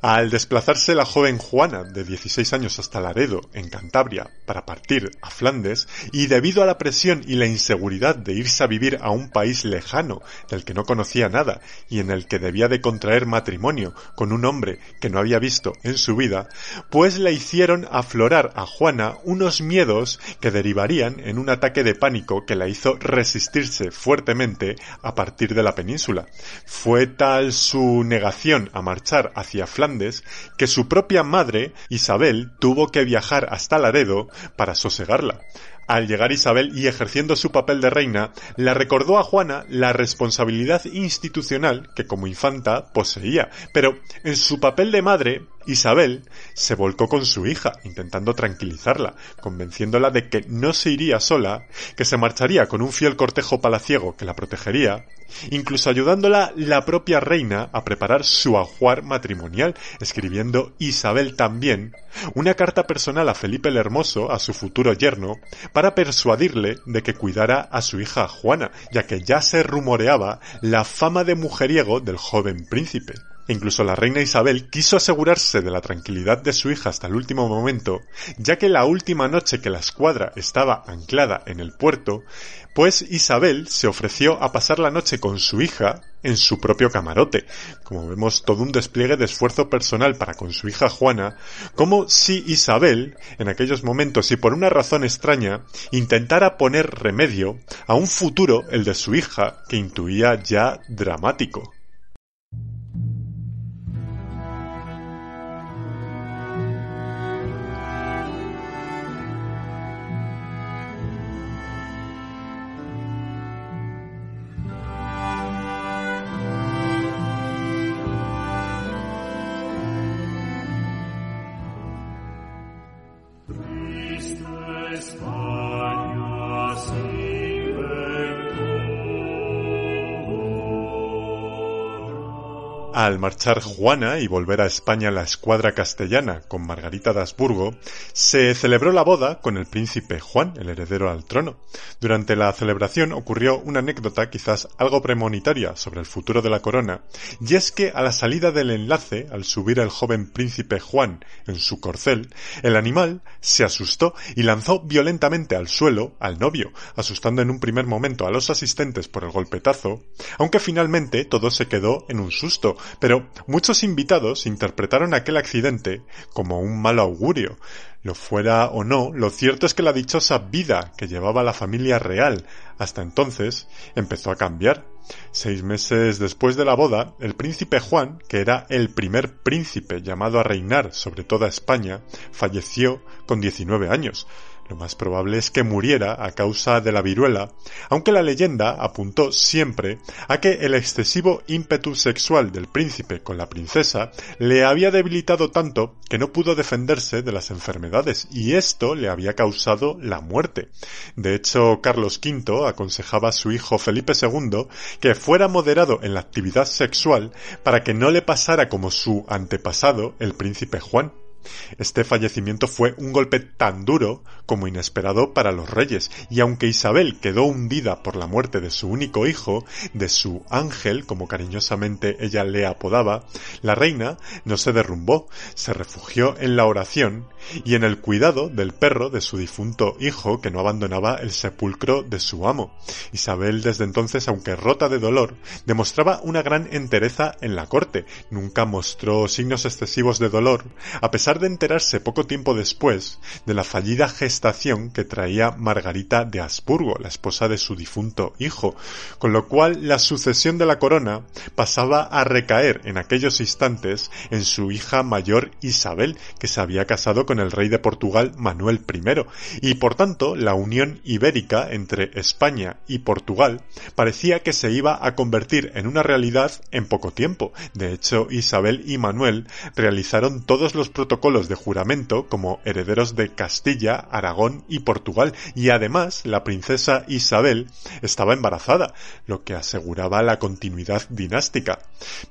Al desplazarse la joven Juana, de 16 años, hasta Laredo, en Cantabria, para partir a Flandes, y debido a la presión y la inseguridad de irse a vivir a un país lejano, del que no conocía nada, y en el que debía de contraer matrimonio con un hombre que no había visto en su vida, pues le hicieron aflorar a Juana unos miedos que derivarían en un ataque de pánico que la hizo resistirse fuertemente a partir de la península. Fue tal su negación a marchar hacia hacia Flandes que su propia madre, Isabel, tuvo que viajar hasta Laredo para sosegarla. Al llegar Isabel y ejerciendo su papel de reina, la recordó a Juana la responsabilidad institucional que como infanta poseía, pero en su papel de madre, Isabel se volcó con su hija, intentando tranquilizarla, convenciéndola de que no se iría sola, que se marcharía con un fiel cortejo palaciego que la protegería, incluso ayudándola la propia reina a preparar su ajuar matrimonial, escribiendo Isabel también una carta personal a Felipe el Hermoso, a su futuro yerno, para persuadirle de que cuidara a su hija Juana, ya que ya se rumoreaba la fama de mujeriego del joven príncipe. Incluso la reina Isabel quiso asegurarse de la tranquilidad de su hija hasta el último momento, ya que la última noche que la escuadra estaba anclada en el puerto, pues Isabel se ofreció a pasar la noche con su hija en su propio camarote. Como vemos, todo un despliegue de esfuerzo personal para con su hija Juana, como si Isabel, en aquellos momentos y por una razón extraña, intentara poner remedio a un futuro, el de su hija, que intuía ya dramático. Marchar Juana y volver a España la escuadra castellana con Margarita de Habsburgo, se celebró la boda con el príncipe Juan, el heredero al trono. Durante la celebración ocurrió una anécdota quizás algo premonitoria sobre el futuro de la corona, y es que a la salida del enlace, al subir el joven príncipe Juan en su corcel, el animal se asustó y lanzó violentamente al suelo al novio, asustando en un primer momento a los asistentes por el golpetazo, aunque finalmente todo se quedó en un susto, pero muchos invitados interpretaron aquel accidente como un mal augurio. Lo fuera o no, lo cierto es que la dichosa vida que llevaba la familia real hasta entonces empezó a cambiar. Seis meses después de la boda, el príncipe Juan, que era el primer príncipe llamado a reinar sobre toda España, falleció con 19 años. Lo más probable es que muriera a causa de la viruela, aunque la leyenda apuntó siempre a que el excesivo ímpetu sexual del príncipe con la princesa le había debilitado tanto que no pudo defenderse de las enfermedades y esto le había causado la muerte. De hecho, Carlos V aconsejaba a su hijo Felipe II que fuera moderado en la actividad sexual para que no le pasara como su antepasado, el príncipe Juan. Este fallecimiento fue un golpe tan duro como inesperado para los reyes, y aunque Isabel quedó hundida por la muerte de su único hijo, de su ángel, como cariñosamente ella le apodaba, la reina no se derrumbó, se refugió en la oración y en el cuidado del perro de su difunto hijo que no abandonaba el sepulcro de su amo. Isabel desde entonces, aunque rota de dolor, demostraba una gran entereza en la corte, nunca mostró signos excesivos de dolor, a pesar de enterarse poco tiempo después de la fallida gestación que traía Margarita de Habsburgo, la esposa de su difunto hijo, con lo cual la sucesión de la corona pasaba a recaer en aquellos instantes en su hija mayor Isabel, que se había casado con el rey de Portugal Manuel I, y por tanto la unión ibérica entre España y Portugal parecía que se iba a convertir en una realidad en poco tiempo. De hecho, Isabel y Manuel realizaron todos los protocolos protocolos de juramento como herederos de Castilla, Aragón y Portugal, y además la princesa Isabel estaba embarazada, lo que aseguraba la continuidad dinástica.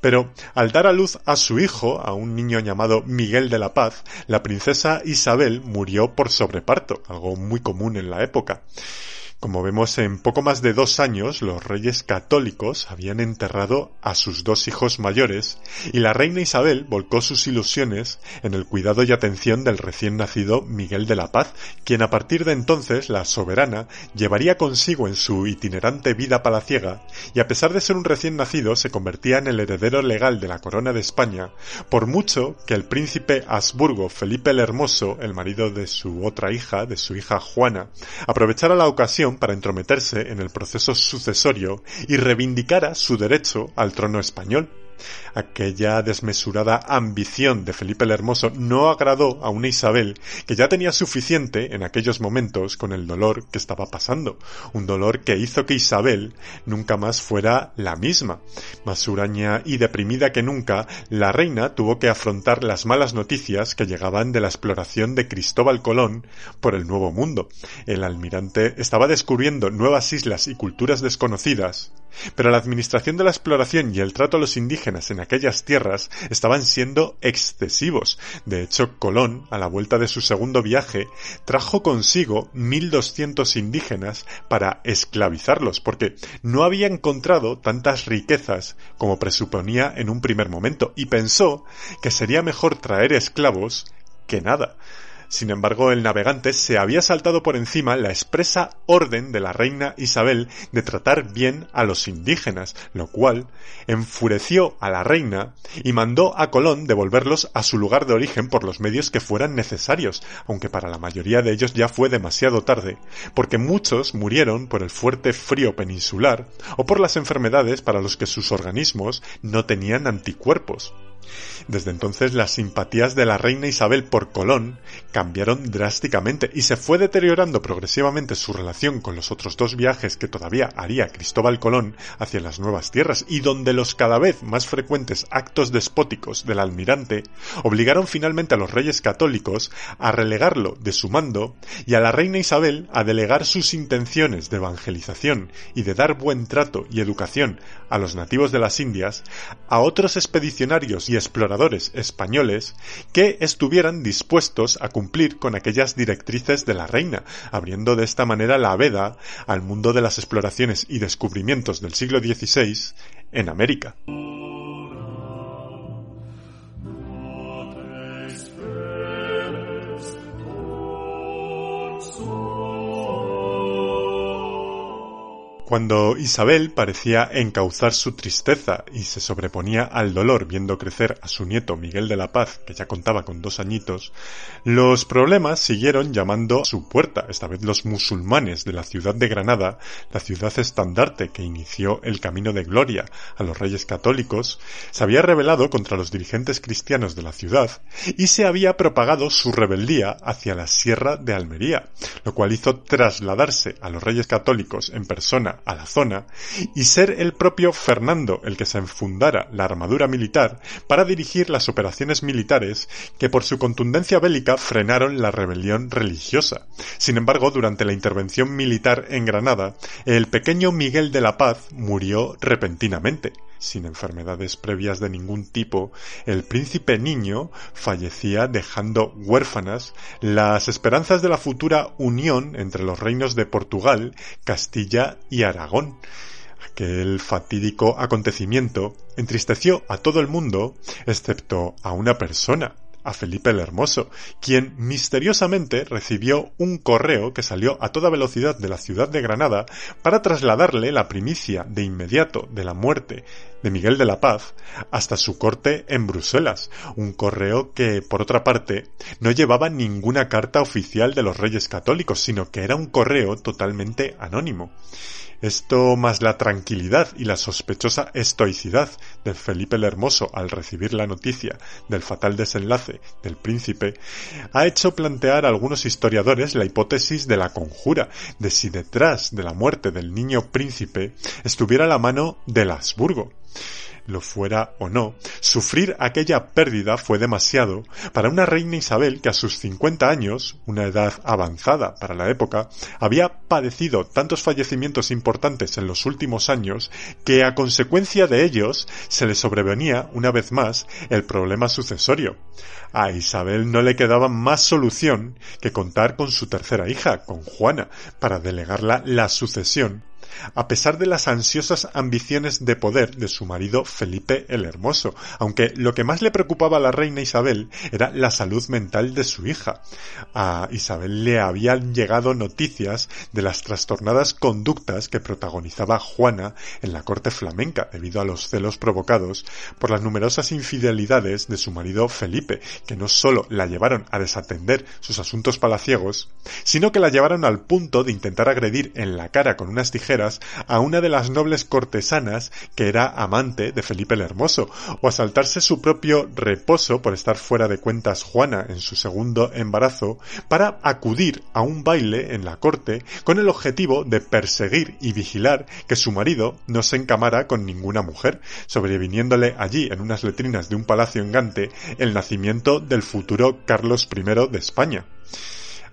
Pero al dar a luz a su hijo, a un niño llamado Miguel de la Paz, la princesa Isabel murió por sobreparto, algo muy común en la época. Como vemos, en poco más de dos años los reyes católicos habían enterrado a sus dos hijos mayores y la reina Isabel volcó sus ilusiones en el cuidado y atención del recién nacido Miguel de la Paz, quien a partir de entonces la soberana llevaría consigo en su itinerante vida palaciega y a pesar de ser un recién nacido se convertía en el heredero legal de la corona de España, por mucho que el príncipe Habsburgo Felipe el Hermoso, el marido de su otra hija, de su hija Juana, aprovechara la ocasión para entrometerse en el proceso sucesorio y reivindicara su derecho al trono español. Aquella desmesurada ambición de Felipe el Hermoso no agradó a una Isabel que ya tenía suficiente en aquellos momentos con el dolor que estaba pasando, un dolor que hizo que Isabel nunca más fuera la misma. Más huraña y deprimida que nunca, la reina tuvo que afrontar las malas noticias que llegaban de la exploración de Cristóbal Colón por el Nuevo Mundo. El almirante estaba descubriendo nuevas islas y culturas desconocidas, pero la administración de la exploración y el trato a los indígenas en aquellas tierras estaban siendo excesivos. De hecho, Colón, a la vuelta de su segundo viaje, trajo consigo 1200 indígenas para esclavizarlos, porque no había encontrado tantas riquezas como presuponía en un primer momento, y pensó que sería mejor traer esclavos que nada. Sin embargo, el navegante se había saltado por encima la expresa orden de la reina Isabel de tratar bien a los indígenas, lo cual enfureció a la reina y mandó a Colón devolverlos a su lugar de origen por los medios que fueran necesarios, aunque para la mayoría de ellos ya fue demasiado tarde, porque muchos murieron por el fuerte frío peninsular o por las enfermedades para los que sus organismos no tenían anticuerpos. Desde entonces las simpatías de la reina Isabel por Colón cambiaron drásticamente y se fue deteriorando progresivamente su relación con los otros dos viajes que todavía haría Cristóbal Colón hacia las nuevas tierras y donde los cada vez más frecuentes actos despóticos del almirante obligaron finalmente a los reyes católicos a relegarlo de su mando y a la reina Isabel a delegar sus intenciones de evangelización y de dar buen trato y educación a los nativos de las Indias a otros expedicionarios y exploradores españoles que estuvieran dispuestos a cumplir con aquellas directrices de la reina, abriendo de esta manera la veda al mundo de las exploraciones y descubrimientos del siglo XVI en América. Cuando Isabel parecía encauzar su tristeza y se sobreponía al dolor viendo crecer a su nieto Miguel de la Paz, que ya contaba con dos añitos, los problemas siguieron llamando a su puerta, esta vez los musulmanes de la ciudad de Granada, la ciudad estandarte que inició el camino de gloria a los reyes católicos, se había rebelado contra los dirigentes cristianos de la ciudad y se había propagado su rebeldía hacia la sierra de Almería, lo cual hizo trasladarse a los reyes católicos en persona a la zona y ser el propio Fernando el que se enfundara la armadura militar para dirigir las operaciones militares que por su contundencia bélica frenaron la rebelión religiosa. Sin embargo, durante la intervención militar en Granada, el pequeño Miguel de la Paz murió repentinamente sin enfermedades previas de ningún tipo, el príncipe niño fallecía dejando huérfanas las esperanzas de la futura unión entre los reinos de Portugal, Castilla y Aragón. Aquel fatídico acontecimiento entristeció a todo el mundo, excepto a una persona, a Felipe el Hermoso, quien misteriosamente recibió un correo que salió a toda velocidad de la ciudad de Granada para trasladarle la primicia de inmediato de la muerte de Miguel de la Paz hasta su corte en Bruselas, un correo que, por otra parte, no llevaba ninguna carta oficial de los reyes católicos, sino que era un correo totalmente anónimo. Esto más la tranquilidad y la sospechosa estoicidad de Felipe el Hermoso al recibir la noticia del fatal desenlace del príncipe, ha hecho plantear a algunos historiadores la hipótesis de la conjura, de si detrás de la muerte del niño príncipe estuviera la mano del Habsburgo lo fuera o no, sufrir aquella pérdida fue demasiado para una reina Isabel que a sus 50 años, una edad avanzada para la época, había padecido tantos fallecimientos importantes en los últimos años que a consecuencia de ellos se le sobrevenía una vez más el problema sucesorio. A Isabel no le quedaba más solución que contar con su tercera hija, con Juana, para delegarla la sucesión a pesar de las ansiosas ambiciones de poder de su marido Felipe el Hermoso, aunque lo que más le preocupaba a la reina Isabel era la salud mental de su hija. A Isabel le habían llegado noticias de las trastornadas conductas que protagonizaba Juana en la corte flamenca debido a los celos provocados por las numerosas infidelidades de su marido Felipe, que no solo la llevaron a desatender sus asuntos palaciegos, sino que la llevaron al punto de intentar agredir en la cara con unas tijeras a una de las nobles cortesanas que era amante de Felipe el Hermoso, o a saltarse su propio reposo por estar fuera de cuentas Juana en su segundo embarazo, para acudir a un baile en la corte con el objetivo de perseguir y vigilar que su marido no se encamara con ninguna mujer, sobreviniéndole allí en unas letrinas de un palacio en Gante el nacimiento del futuro Carlos I de España.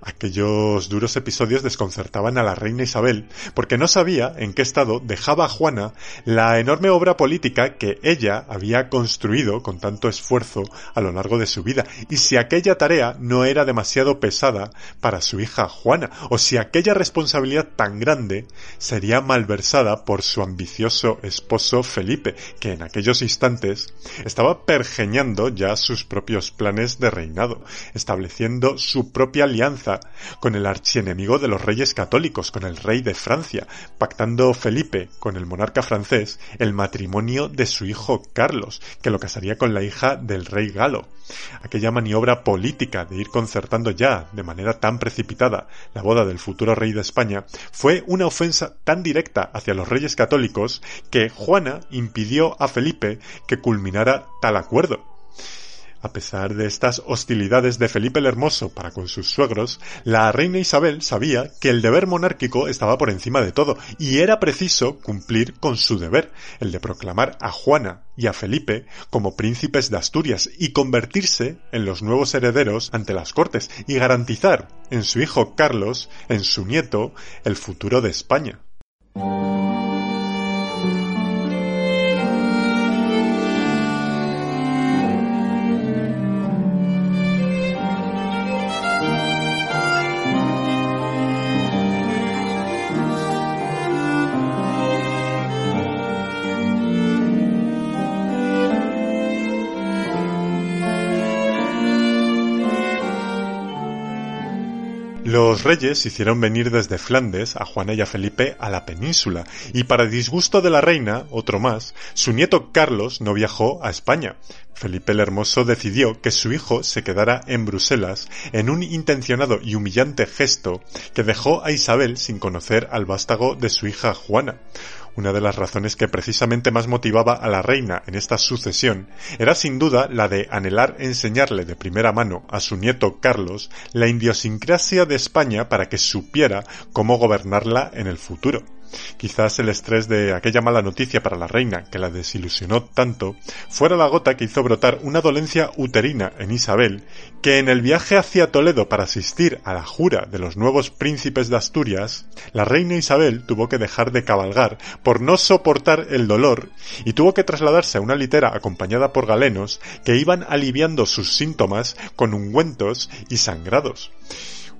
Aquellos duros episodios desconcertaban a la reina Isabel, porque no sabía en qué estado dejaba Juana la enorme obra política que ella había construido con tanto esfuerzo a lo largo de su vida, y si aquella tarea no era demasiado pesada para su hija Juana, o si aquella responsabilidad tan grande sería malversada por su ambicioso esposo Felipe, que en aquellos instantes estaba pergeñando ya sus propios planes de reinado, estableciendo su propia alianza con el archienemigo de los reyes católicos, con el rey de Francia, pactando Felipe con el monarca francés el matrimonio de su hijo Carlos, que lo casaría con la hija del rey galo. Aquella maniobra política de ir concertando ya de manera tan precipitada la boda del futuro rey de España fue una ofensa tan directa hacia los reyes católicos que Juana impidió a Felipe que culminara tal acuerdo A pesar de estas hostilidades de Felipe el Hermoso para con sus suegros, la reina Isabel sabía que el deber monárquico estaba por encima de todo y era preciso cumplir con su deber, el de proclamar a Juana y a Felipe como príncipes de Asturias y convertirse en los nuevos herederos ante las cortes y garantizar en su hijo Carlos, en su nieto, el futuro de España. Los reyes hicieron venir desde Flandes a Juana y a Felipe a la península, y para disgusto de la reina, otro más, su nieto Carlos no viajó a España. Felipe el Hermoso decidió que su hijo se quedara en Bruselas en un intencionado y humillante gesto que dejó a Isabel sin conocer al vástago de su hija Juana. Una de las razones que precisamente más motivaba a la reina en esta sucesión era sin duda la de anhelar enseñarle de primera mano a su nieto Carlos la idiosincrasia de España para que supiera cómo gobernarla en el futuro. Quizás el estrés de aquella mala noticia para la reina, que la desilusionó tanto, fuera la gota que hizo brotar una dolencia uterina en Isabel, que en el viaje hacia Toledo para asistir a la jura de los nuevos príncipes de Asturias, la reina Isabel tuvo que dejar de cabalgar por no soportar el dolor y tuvo que trasladarse a una litera acompañada por galenos que iban aliviando sus síntomas con ungüentos y sangrados.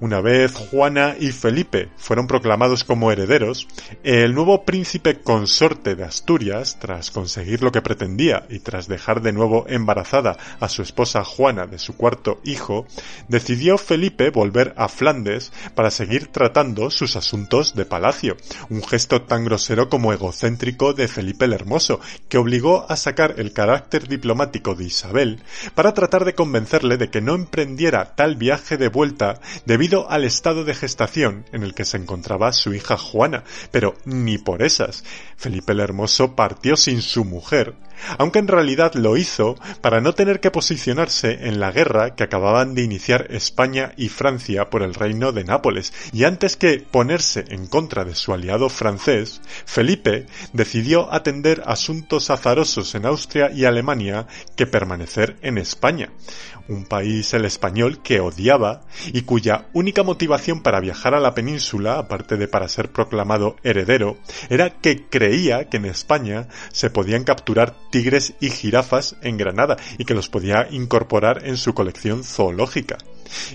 Una vez Juana y Felipe fueron proclamados como herederos, el nuevo príncipe consorte de Asturias, tras conseguir lo que pretendía y tras dejar de nuevo embarazada a su esposa Juana de su cuarto hijo, decidió Felipe volver a Flandes para seguir tratando sus asuntos de palacio, un gesto tan grosero como egocéntrico de Felipe el Hermoso, que obligó a sacar el carácter diplomático de Isabel para tratar de convencerle de que no emprendiera tal viaje de vuelta debido debido al estado de gestación en el que se encontraba su hija Juana, pero ni por esas. Felipe el Hermoso partió sin su mujer, aunque en realidad lo hizo para no tener que posicionarse en la guerra que acababan de iniciar España y Francia por el reino de Nápoles, y antes que ponerse en contra de su aliado francés, Felipe decidió atender asuntos azarosos en Austria y Alemania que permanecer en España, un país el español que odiaba y cuya única motivación para viajar a la península, aparte de para ser proclamado heredero, era que creía que en España se podían capturar tigres y jirafas en Granada y que los podía incorporar en su colección zoológica.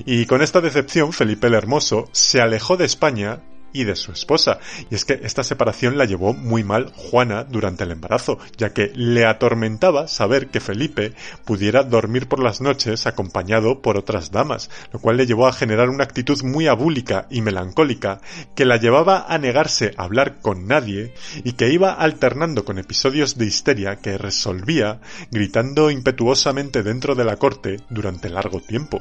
Y con esta decepción Felipe el Hermoso se alejó de España y de su esposa. Y es que esta separación la llevó muy mal Juana durante el embarazo, ya que le atormentaba saber que Felipe pudiera dormir por las noches acompañado por otras damas, lo cual le llevó a generar una actitud muy abúlica y melancólica que la llevaba a negarse a hablar con nadie y que iba alternando con episodios de histeria que resolvía gritando impetuosamente dentro de la corte durante largo tiempo.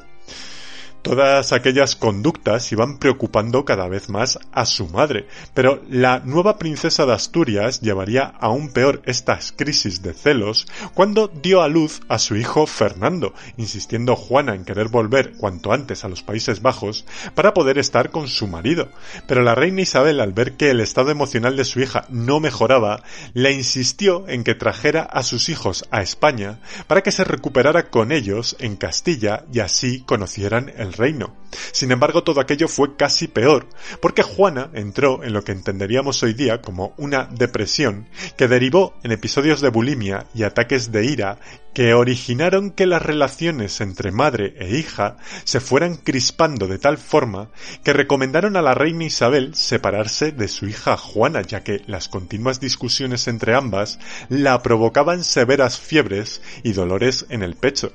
Todas aquellas conductas iban preocupando cada vez más a su madre, pero la nueva princesa de Asturias llevaría aún peor estas crisis de celos cuando dio a luz a su hijo Fernando, insistiendo Juana en querer volver cuanto antes a los Países Bajos para poder estar con su marido. Pero la reina Isabel, al ver que el estado emocional de su hija no mejoraba, le insistió en que trajera a sus hijos a España para que se recuperara con ellos en Castilla y así conocieran el reino. Sin embargo, todo aquello fue casi peor, porque Juana entró en lo que entenderíamos hoy día como una depresión que derivó en episodios de bulimia y ataques de ira que originaron que las relaciones entre madre e hija se fueran crispando de tal forma que recomendaron a la reina Isabel separarse de su hija Juana, ya que las continuas discusiones entre ambas la provocaban severas fiebres y dolores en el pecho.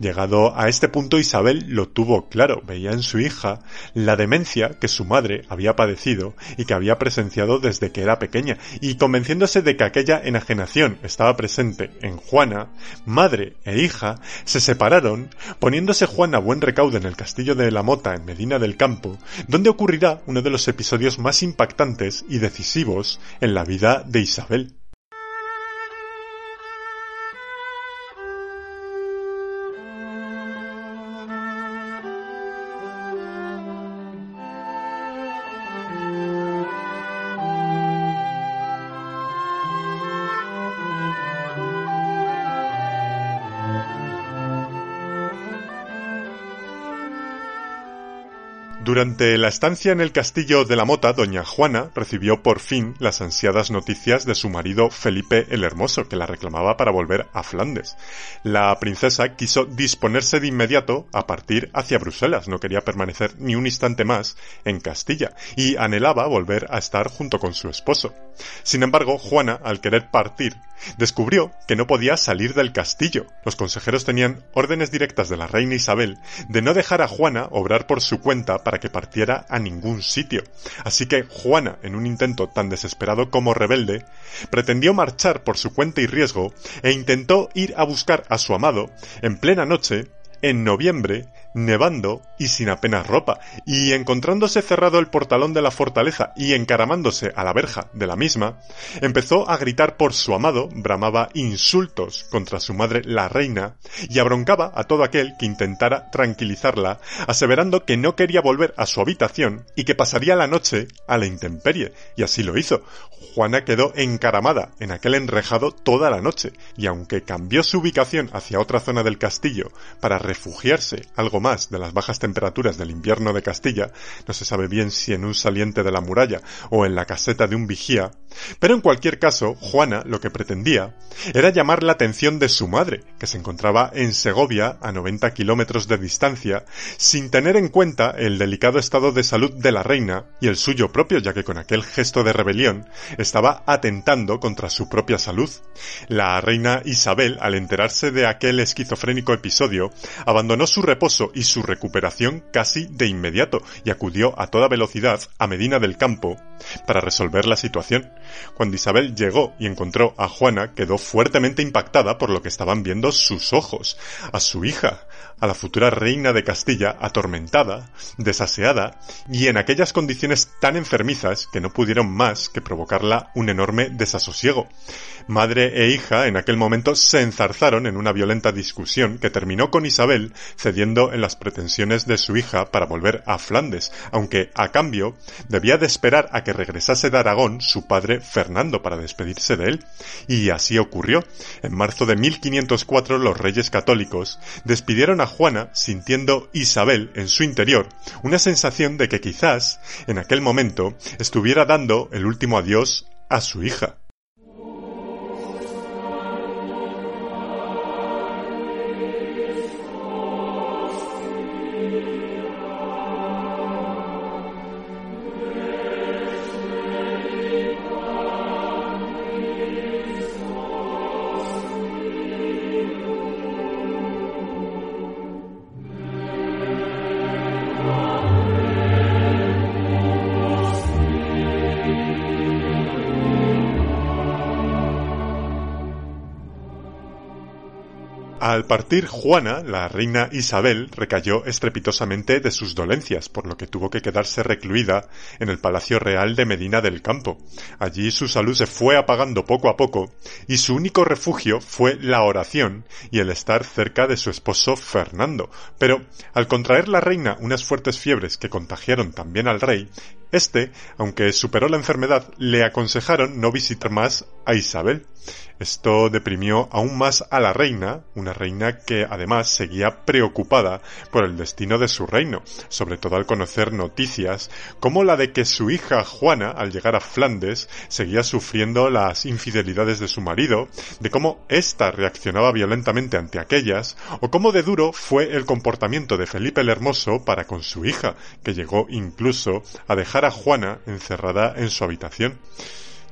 Llegado a este punto Isabel lo tuvo claro, veía en su hija la demencia que su madre había padecido y que había presenciado desde que era pequeña, y convenciéndose de que aquella enajenación estaba presente en Juana, madre e hija se separaron, poniéndose Juana buen recaudo en el castillo de la Mota en Medina del Campo, donde ocurrirá uno de los episodios más impactantes y decisivos en la vida de Isabel. Durante la estancia en el castillo de la Mota, doña Juana recibió por fin las ansiadas noticias de su marido Felipe el Hermoso, que la reclamaba para volver a Flandes. La princesa quiso disponerse de inmediato a partir hacia Bruselas, no quería permanecer ni un instante más en Castilla, y anhelaba volver a estar junto con su esposo. Sin embargo, Juana, al querer partir, descubrió que no podía salir del castillo. Los consejeros tenían órdenes directas de la reina Isabel de no dejar a Juana obrar por su cuenta para que partiera a ningún sitio. Así que Juana, en un intento tan desesperado como rebelde, pretendió marchar por su cuenta y riesgo e intentó ir a buscar a su amado en plena noche en noviembre, nevando y sin apenas ropa, y encontrándose cerrado el portalón de la fortaleza y encaramándose a la verja de la misma, empezó a gritar por su amado, bramaba insultos contra su madre la reina, y abroncaba a todo aquel que intentara tranquilizarla, aseverando que no quería volver a su habitación y que pasaría la noche a la intemperie, y así lo hizo. Juana quedó encaramada en aquel enrejado toda la noche, y aunque cambió su ubicación hacia otra zona del castillo para refugiarse algo más de las bajas temperaturas del invierno de Castilla, no se sabe bien si en un saliente de la muralla o en la caseta de un vigía, pero en cualquier caso, Juana lo que pretendía era llamar la atención de su madre, que se encontraba en Segovia a 90 kilómetros de distancia, sin tener en cuenta el delicado estado de salud de la reina y el suyo propio, ya que con aquel gesto de rebelión estaba atentando contra su propia salud. La reina Isabel, al enterarse de aquel esquizofrénico episodio, abandonó su reposo y su recuperación casi de inmediato y acudió a toda velocidad a Medina del Campo para resolver la situación. Cuando Isabel llegó y encontró a Juana, quedó fuertemente impactada por lo que estaban viendo sus ojos, a su hija, a la futura reina de Castilla, atormentada, desaseada y en aquellas condiciones tan enfermizas que no pudieron más que provocarla un enorme desasosiego. Madre e hija en aquel momento se enzarzaron en una violenta discusión que terminó con Isabel cediendo en las pretensiones de su hija para volver a Flandes, aunque a cambio debía de esperar a que regresase de Aragón su padre Fernando para despedirse de él. Y así ocurrió. En marzo de 1504 los reyes católicos despidieron a Juana sintiendo Isabel en su interior una sensación de que quizás en aquel momento estuviera dando el último adiós a su hija. Al partir Juana, la reina Isabel recayó estrepitosamente de sus dolencias, por lo que tuvo que quedarse recluida en el Palacio Real de Medina del Campo. Allí su salud se fue apagando poco a poco y su único refugio fue la oración y el estar cerca de su esposo Fernando. Pero al contraer la reina unas fuertes fiebres que contagiaron también al rey, este, aunque superó la enfermedad, le aconsejaron no visitar más a Isabel. Esto deprimió aún más a la reina, una reina que además seguía preocupada por el destino de su reino, sobre todo al conocer noticias como la de que su hija Juana, al llegar a Flandes, seguía sufriendo las infidelidades de su marido, de cómo ésta reaccionaba violentamente ante aquellas, o cómo de duro fue el comportamiento de Felipe el Hermoso para con su hija, que llegó incluso a dejar a Juana encerrada en su habitación.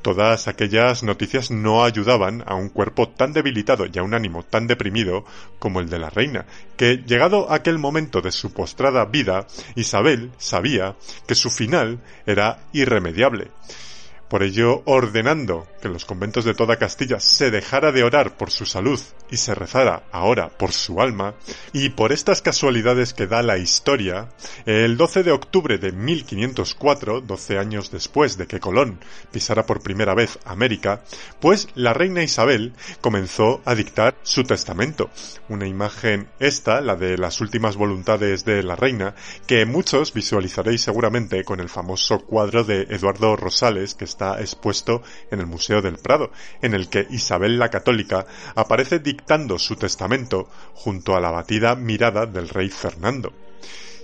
Todas aquellas noticias no ayudaban a un cuerpo tan debilitado y a un ánimo tan deprimido como el de la reina, que llegado aquel momento de su postrada vida, Isabel sabía que su final era irremediable. Por ello, ordenando que en los conventos de toda Castilla se dejara de orar por su salud y se rezara ahora por su alma, y por estas casualidades que da la historia, el 12 de octubre de 1504, 12 años después de que Colón pisara por primera vez América, pues la reina Isabel comenzó a dictar su testamento, una imagen esta, la de las últimas voluntades de la reina, que muchos visualizaréis seguramente con el famoso cuadro de Eduardo Rosales que está está expuesto en el Museo del Prado, en el que Isabel la Católica aparece dictando su testamento junto a la batida mirada del rey Fernando.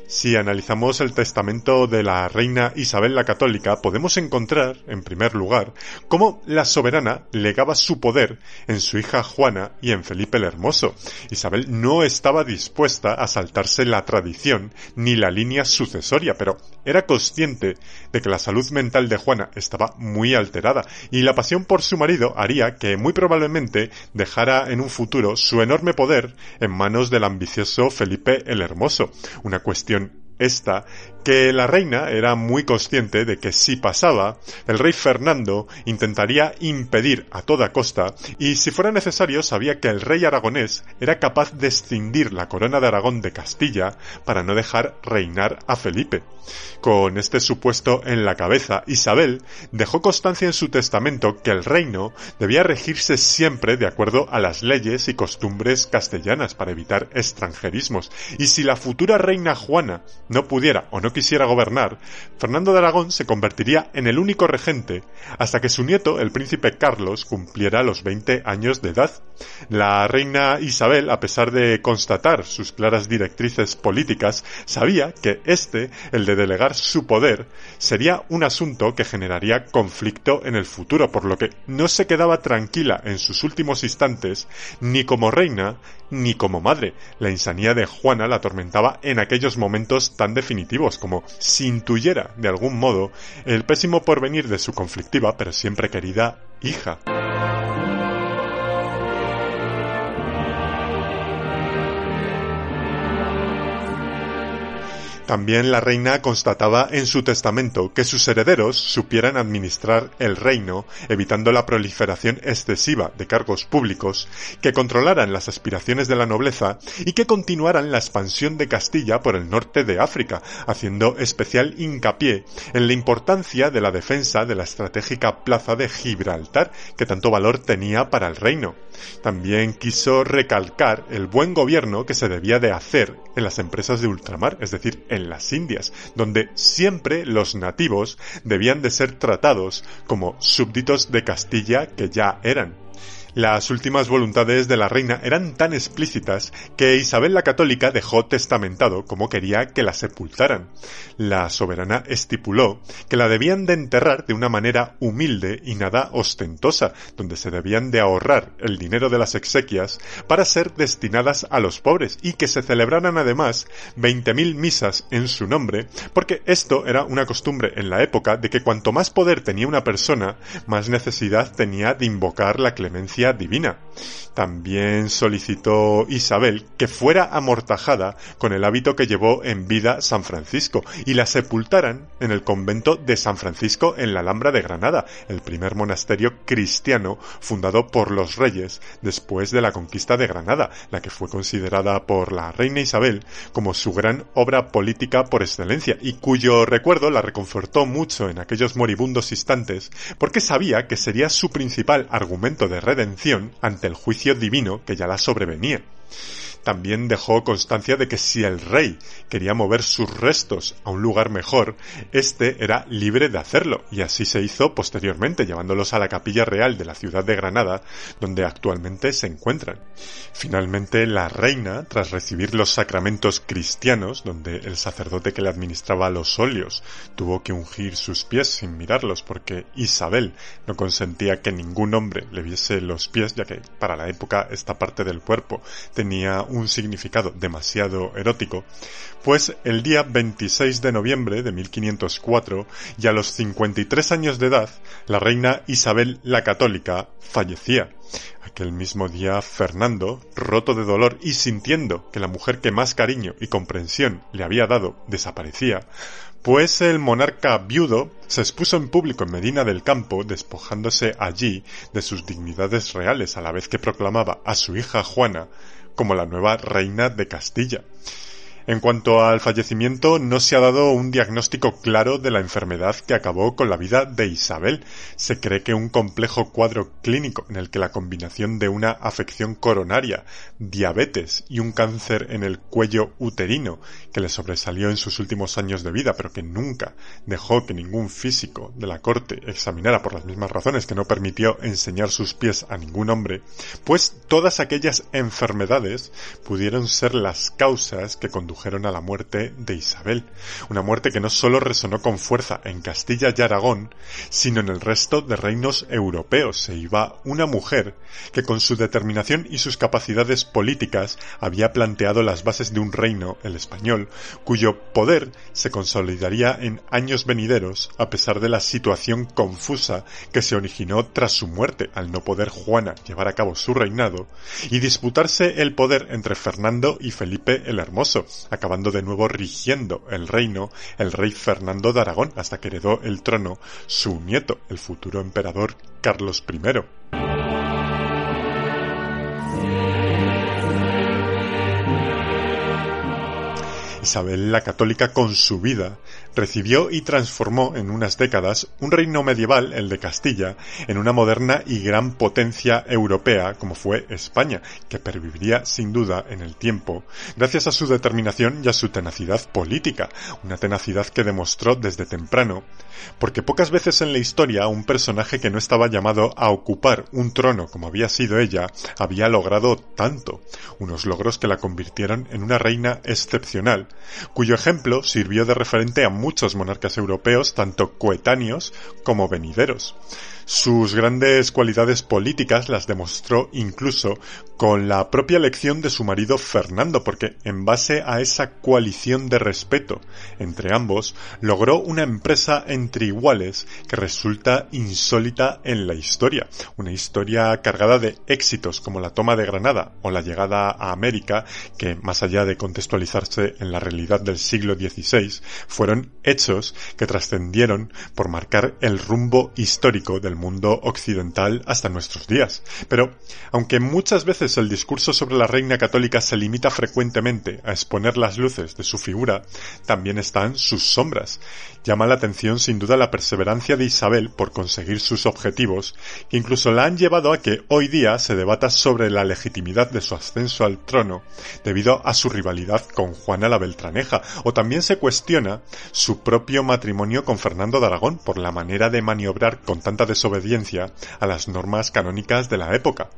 Si analizamos el testamento de la reina Isabel la Católica, podemos encontrar, en primer lugar, cómo la soberana legaba su poder en su hija Juana y en Felipe el Hermoso. Isabel no estaba dispuesta a saltarse la tradición ni la línea sucesoria, pero era consciente de que la salud mental de Juana estaba muy alterada y la pasión por su marido haría que muy probablemente dejara en un futuro su enorme poder en manos del ambicioso Felipe el Hermoso, una cuestión esta que la reina era muy consciente de que si pasaba, el rey Fernando intentaría impedir a toda costa y si fuera necesario sabía que el rey aragonés era capaz de escindir la corona de Aragón de Castilla para no dejar reinar a Felipe. Con este supuesto en la cabeza, Isabel dejó constancia en su testamento que el reino debía regirse siempre de acuerdo a las leyes y costumbres castellanas para evitar extranjerismos y si la futura reina Juana no pudiera o no quisiera gobernar, Fernando de Aragón se convertiría en el único regente hasta que su nieto, el príncipe Carlos, cumpliera los 20 años de edad. La reina Isabel, a pesar de constatar sus claras directrices políticas, sabía que este, el de delegar su poder, sería un asunto que generaría conflicto en el futuro, por lo que no se quedaba tranquila en sus últimos instantes ni como reina ni como madre. La insanía de Juana la atormentaba en aquellos momentos tan definitivos como si intuyera, de algún modo, el pésimo porvenir de su conflictiva pero siempre querida hija. También la reina constataba en su testamento que sus herederos supieran administrar el reino, evitando la proliferación excesiva de cargos públicos, que controlaran las aspiraciones de la nobleza y que continuaran la expansión de Castilla por el norte de África, haciendo especial hincapié en la importancia de la defensa de la estratégica plaza de Gibraltar, que tanto valor tenía para el reino. También quiso recalcar el buen gobierno que se debía de hacer en las empresas de ultramar, es decir, en las Indias, donde siempre los nativos debían de ser tratados como súbditos de Castilla que ya eran. Las últimas voluntades de la reina eran tan explícitas que Isabel la Católica dejó testamentado como quería que la sepultaran. La soberana estipuló que la debían de enterrar de una manera humilde y nada ostentosa, donde se debían de ahorrar el dinero de las exequias para ser destinadas a los pobres y que se celebraran además 20.000 misas en su nombre, porque esto era una costumbre en la época de que cuanto más poder tenía una persona, más necesidad tenía de invocar la clemencia divina. También solicitó Isabel que fuera amortajada con el hábito que llevó en vida San Francisco y la sepultaran en el convento de San Francisco en la Alhambra de Granada, el primer monasterio cristiano fundado por los reyes después de la conquista de Granada, la que fue considerada por la reina Isabel como su gran obra política por excelencia y cuyo recuerdo la reconfortó mucho en aquellos moribundos instantes porque sabía que sería su principal argumento de redención ante el juicio divino que ya la sobrevenía también dejó constancia de que si el rey quería mover sus restos a un lugar mejor, éste era libre de hacerlo, y así se hizo posteriormente, llevándolos a la capilla real de la ciudad de Granada, donde actualmente se encuentran. Finalmente, la reina, tras recibir los sacramentos cristianos, donde el sacerdote que le administraba los óleos tuvo que ungir sus pies sin mirarlos porque Isabel no consentía que ningún hombre le viese los pies, ya que para la época esta parte del cuerpo tenía significado demasiado erótico, pues el día 26 de noviembre de 1504 y a los 53 años de edad, la reina Isabel la Católica fallecía. Aquel mismo día, Fernando, roto de dolor y sintiendo que la mujer que más cariño y comprensión le había dado desaparecía, pues el monarca viudo se expuso en público en Medina del Campo, despojándose allí de sus dignidades reales a la vez que proclamaba a su hija Juana como la nueva reina de Castilla. En cuanto al fallecimiento, no se ha dado un diagnóstico claro de la enfermedad que acabó con la vida de Isabel. Se cree que un complejo cuadro clínico en el que la combinación de una afección coronaria, diabetes y un cáncer en el cuello uterino que le sobresalió en sus últimos años de vida, pero que nunca dejó que ningún físico de la corte examinara por las mismas razones que no permitió enseñar sus pies a ningún hombre, pues todas aquellas enfermedades pudieron ser las causas que condujeron condujeron a la muerte de Isabel, una muerte que no solo resonó con fuerza en Castilla y Aragón, sino en el resto de reinos europeos. Se iba una mujer que con su determinación y sus capacidades políticas había planteado las bases de un reino, el español, cuyo poder se consolidaría en años venideros a pesar de la situación confusa que se originó tras su muerte al no poder Juana llevar a cabo su reinado y disputarse el poder entre Fernando y Felipe el Hermoso, acabando de nuevo rigiendo el reino el rey Fernando de Aragón hasta que heredó el trono su nieto, el futuro emperador Carlos I. Isabel la Católica con su vida recibió y transformó en unas décadas un reino medieval, el de Castilla, en una moderna y gran potencia europea como fue España, que perviviría sin duda en el tiempo, gracias a su determinación y a su tenacidad política, una tenacidad que demostró desde temprano, porque pocas veces en la historia un personaje que no estaba llamado a ocupar un trono como había sido ella, había logrado tanto, unos logros que la convirtieron en una reina excepcional, cuyo ejemplo sirvió de referente a muchos monarcas europeos, tanto coetáneos como venideros. Sus grandes cualidades políticas las demostró incluso con la propia elección de su marido Fernando, porque en base a esa coalición de respeto entre ambos, logró una empresa entre iguales que resulta insólita en la historia. Una historia cargada de éxitos como la toma de Granada o la llegada a América, que más allá de contextualizarse en la realidad del siglo XVI, fueron hechos que trascendieron por marcar el rumbo histórico del mundo occidental hasta nuestros días. Pero, aunque muchas veces el discurso sobre la reina católica se limita frecuentemente a exponer las luces de su figura, también están sus sombras. Llama la atención sin duda la perseverancia de Isabel por conseguir sus objetivos, que incluso la han llevado a que hoy día se debata sobre la legitimidad de su ascenso al trono, debido a su rivalidad con Juana la Beltraneja, o también se cuestiona su propio matrimonio con Fernando de Aragón por la manera de maniobrar con tanta desobediencia a las normas canónicas de la época.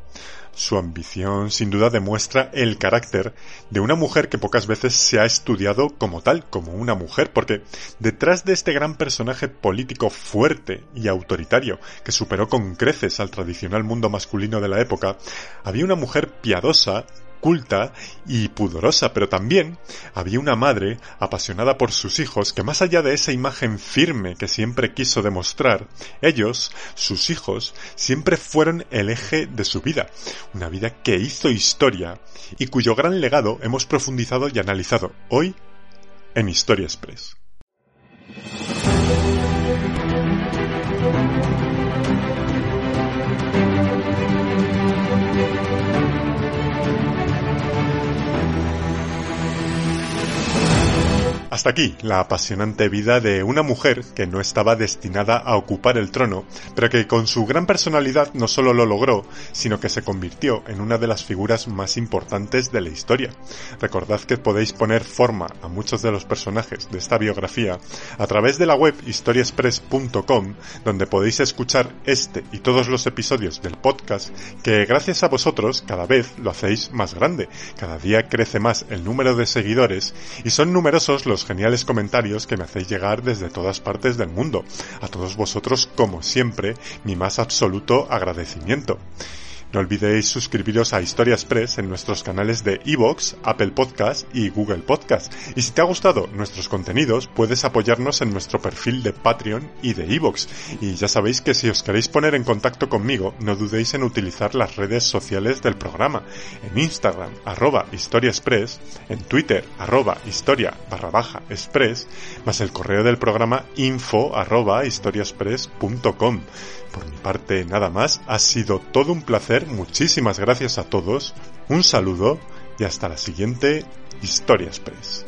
Su ambición sin duda demuestra el carácter de una mujer que pocas veces se ha estudiado como tal, como una mujer, porque detrás de este gran personaje político fuerte y autoritario que superó con creces al tradicional mundo masculino de la época, había una mujer piadosa culta y pudorosa, pero también había una madre apasionada por sus hijos que más allá de esa imagen firme que siempre quiso demostrar, ellos, sus hijos, siempre fueron el eje de su vida, una vida que hizo historia y cuyo gran legado hemos profundizado y analizado hoy en Historia Express. Hasta aquí la apasionante vida de una mujer que no estaba destinada a ocupar el trono, pero que con su gran personalidad no solo lo logró, sino que se convirtió en una de las figuras más importantes de la historia. Recordad que podéis poner forma a muchos de los personajes de esta biografía a través de la web historiaexpress.com, donde podéis escuchar este y todos los episodios del podcast que gracias a vosotros cada vez lo hacéis más grande. Cada día crece más el número de seguidores y son numerosos los geniales comentarios que me hacéis llegar desde todas partes del mundo. A todos vosotros, como siempre, mi más absoluto agradecimiento. No olvidéis suscribiros a Historia Express en nuestros canales de Evox, Apple Podcast y Google Podcast. Y si te ha gustado nuestros contenidos, puedes apoyarnos en nuestro perfil de Patreon y de Evox. Y ya sabéis que si os queréis poner en contacto conmigo, no dudéis en utilizar las redes sociales del programa. En Instagram, arroba Historia Express, en Twitter, arroba Historia barra baja Express, más el correo del programa info arroba historiaexpress.com. Por mi parte, nada más, ha sido todo un placer, muchísimas gracias a todos, un saludo y hasta la siguiente Historia Express.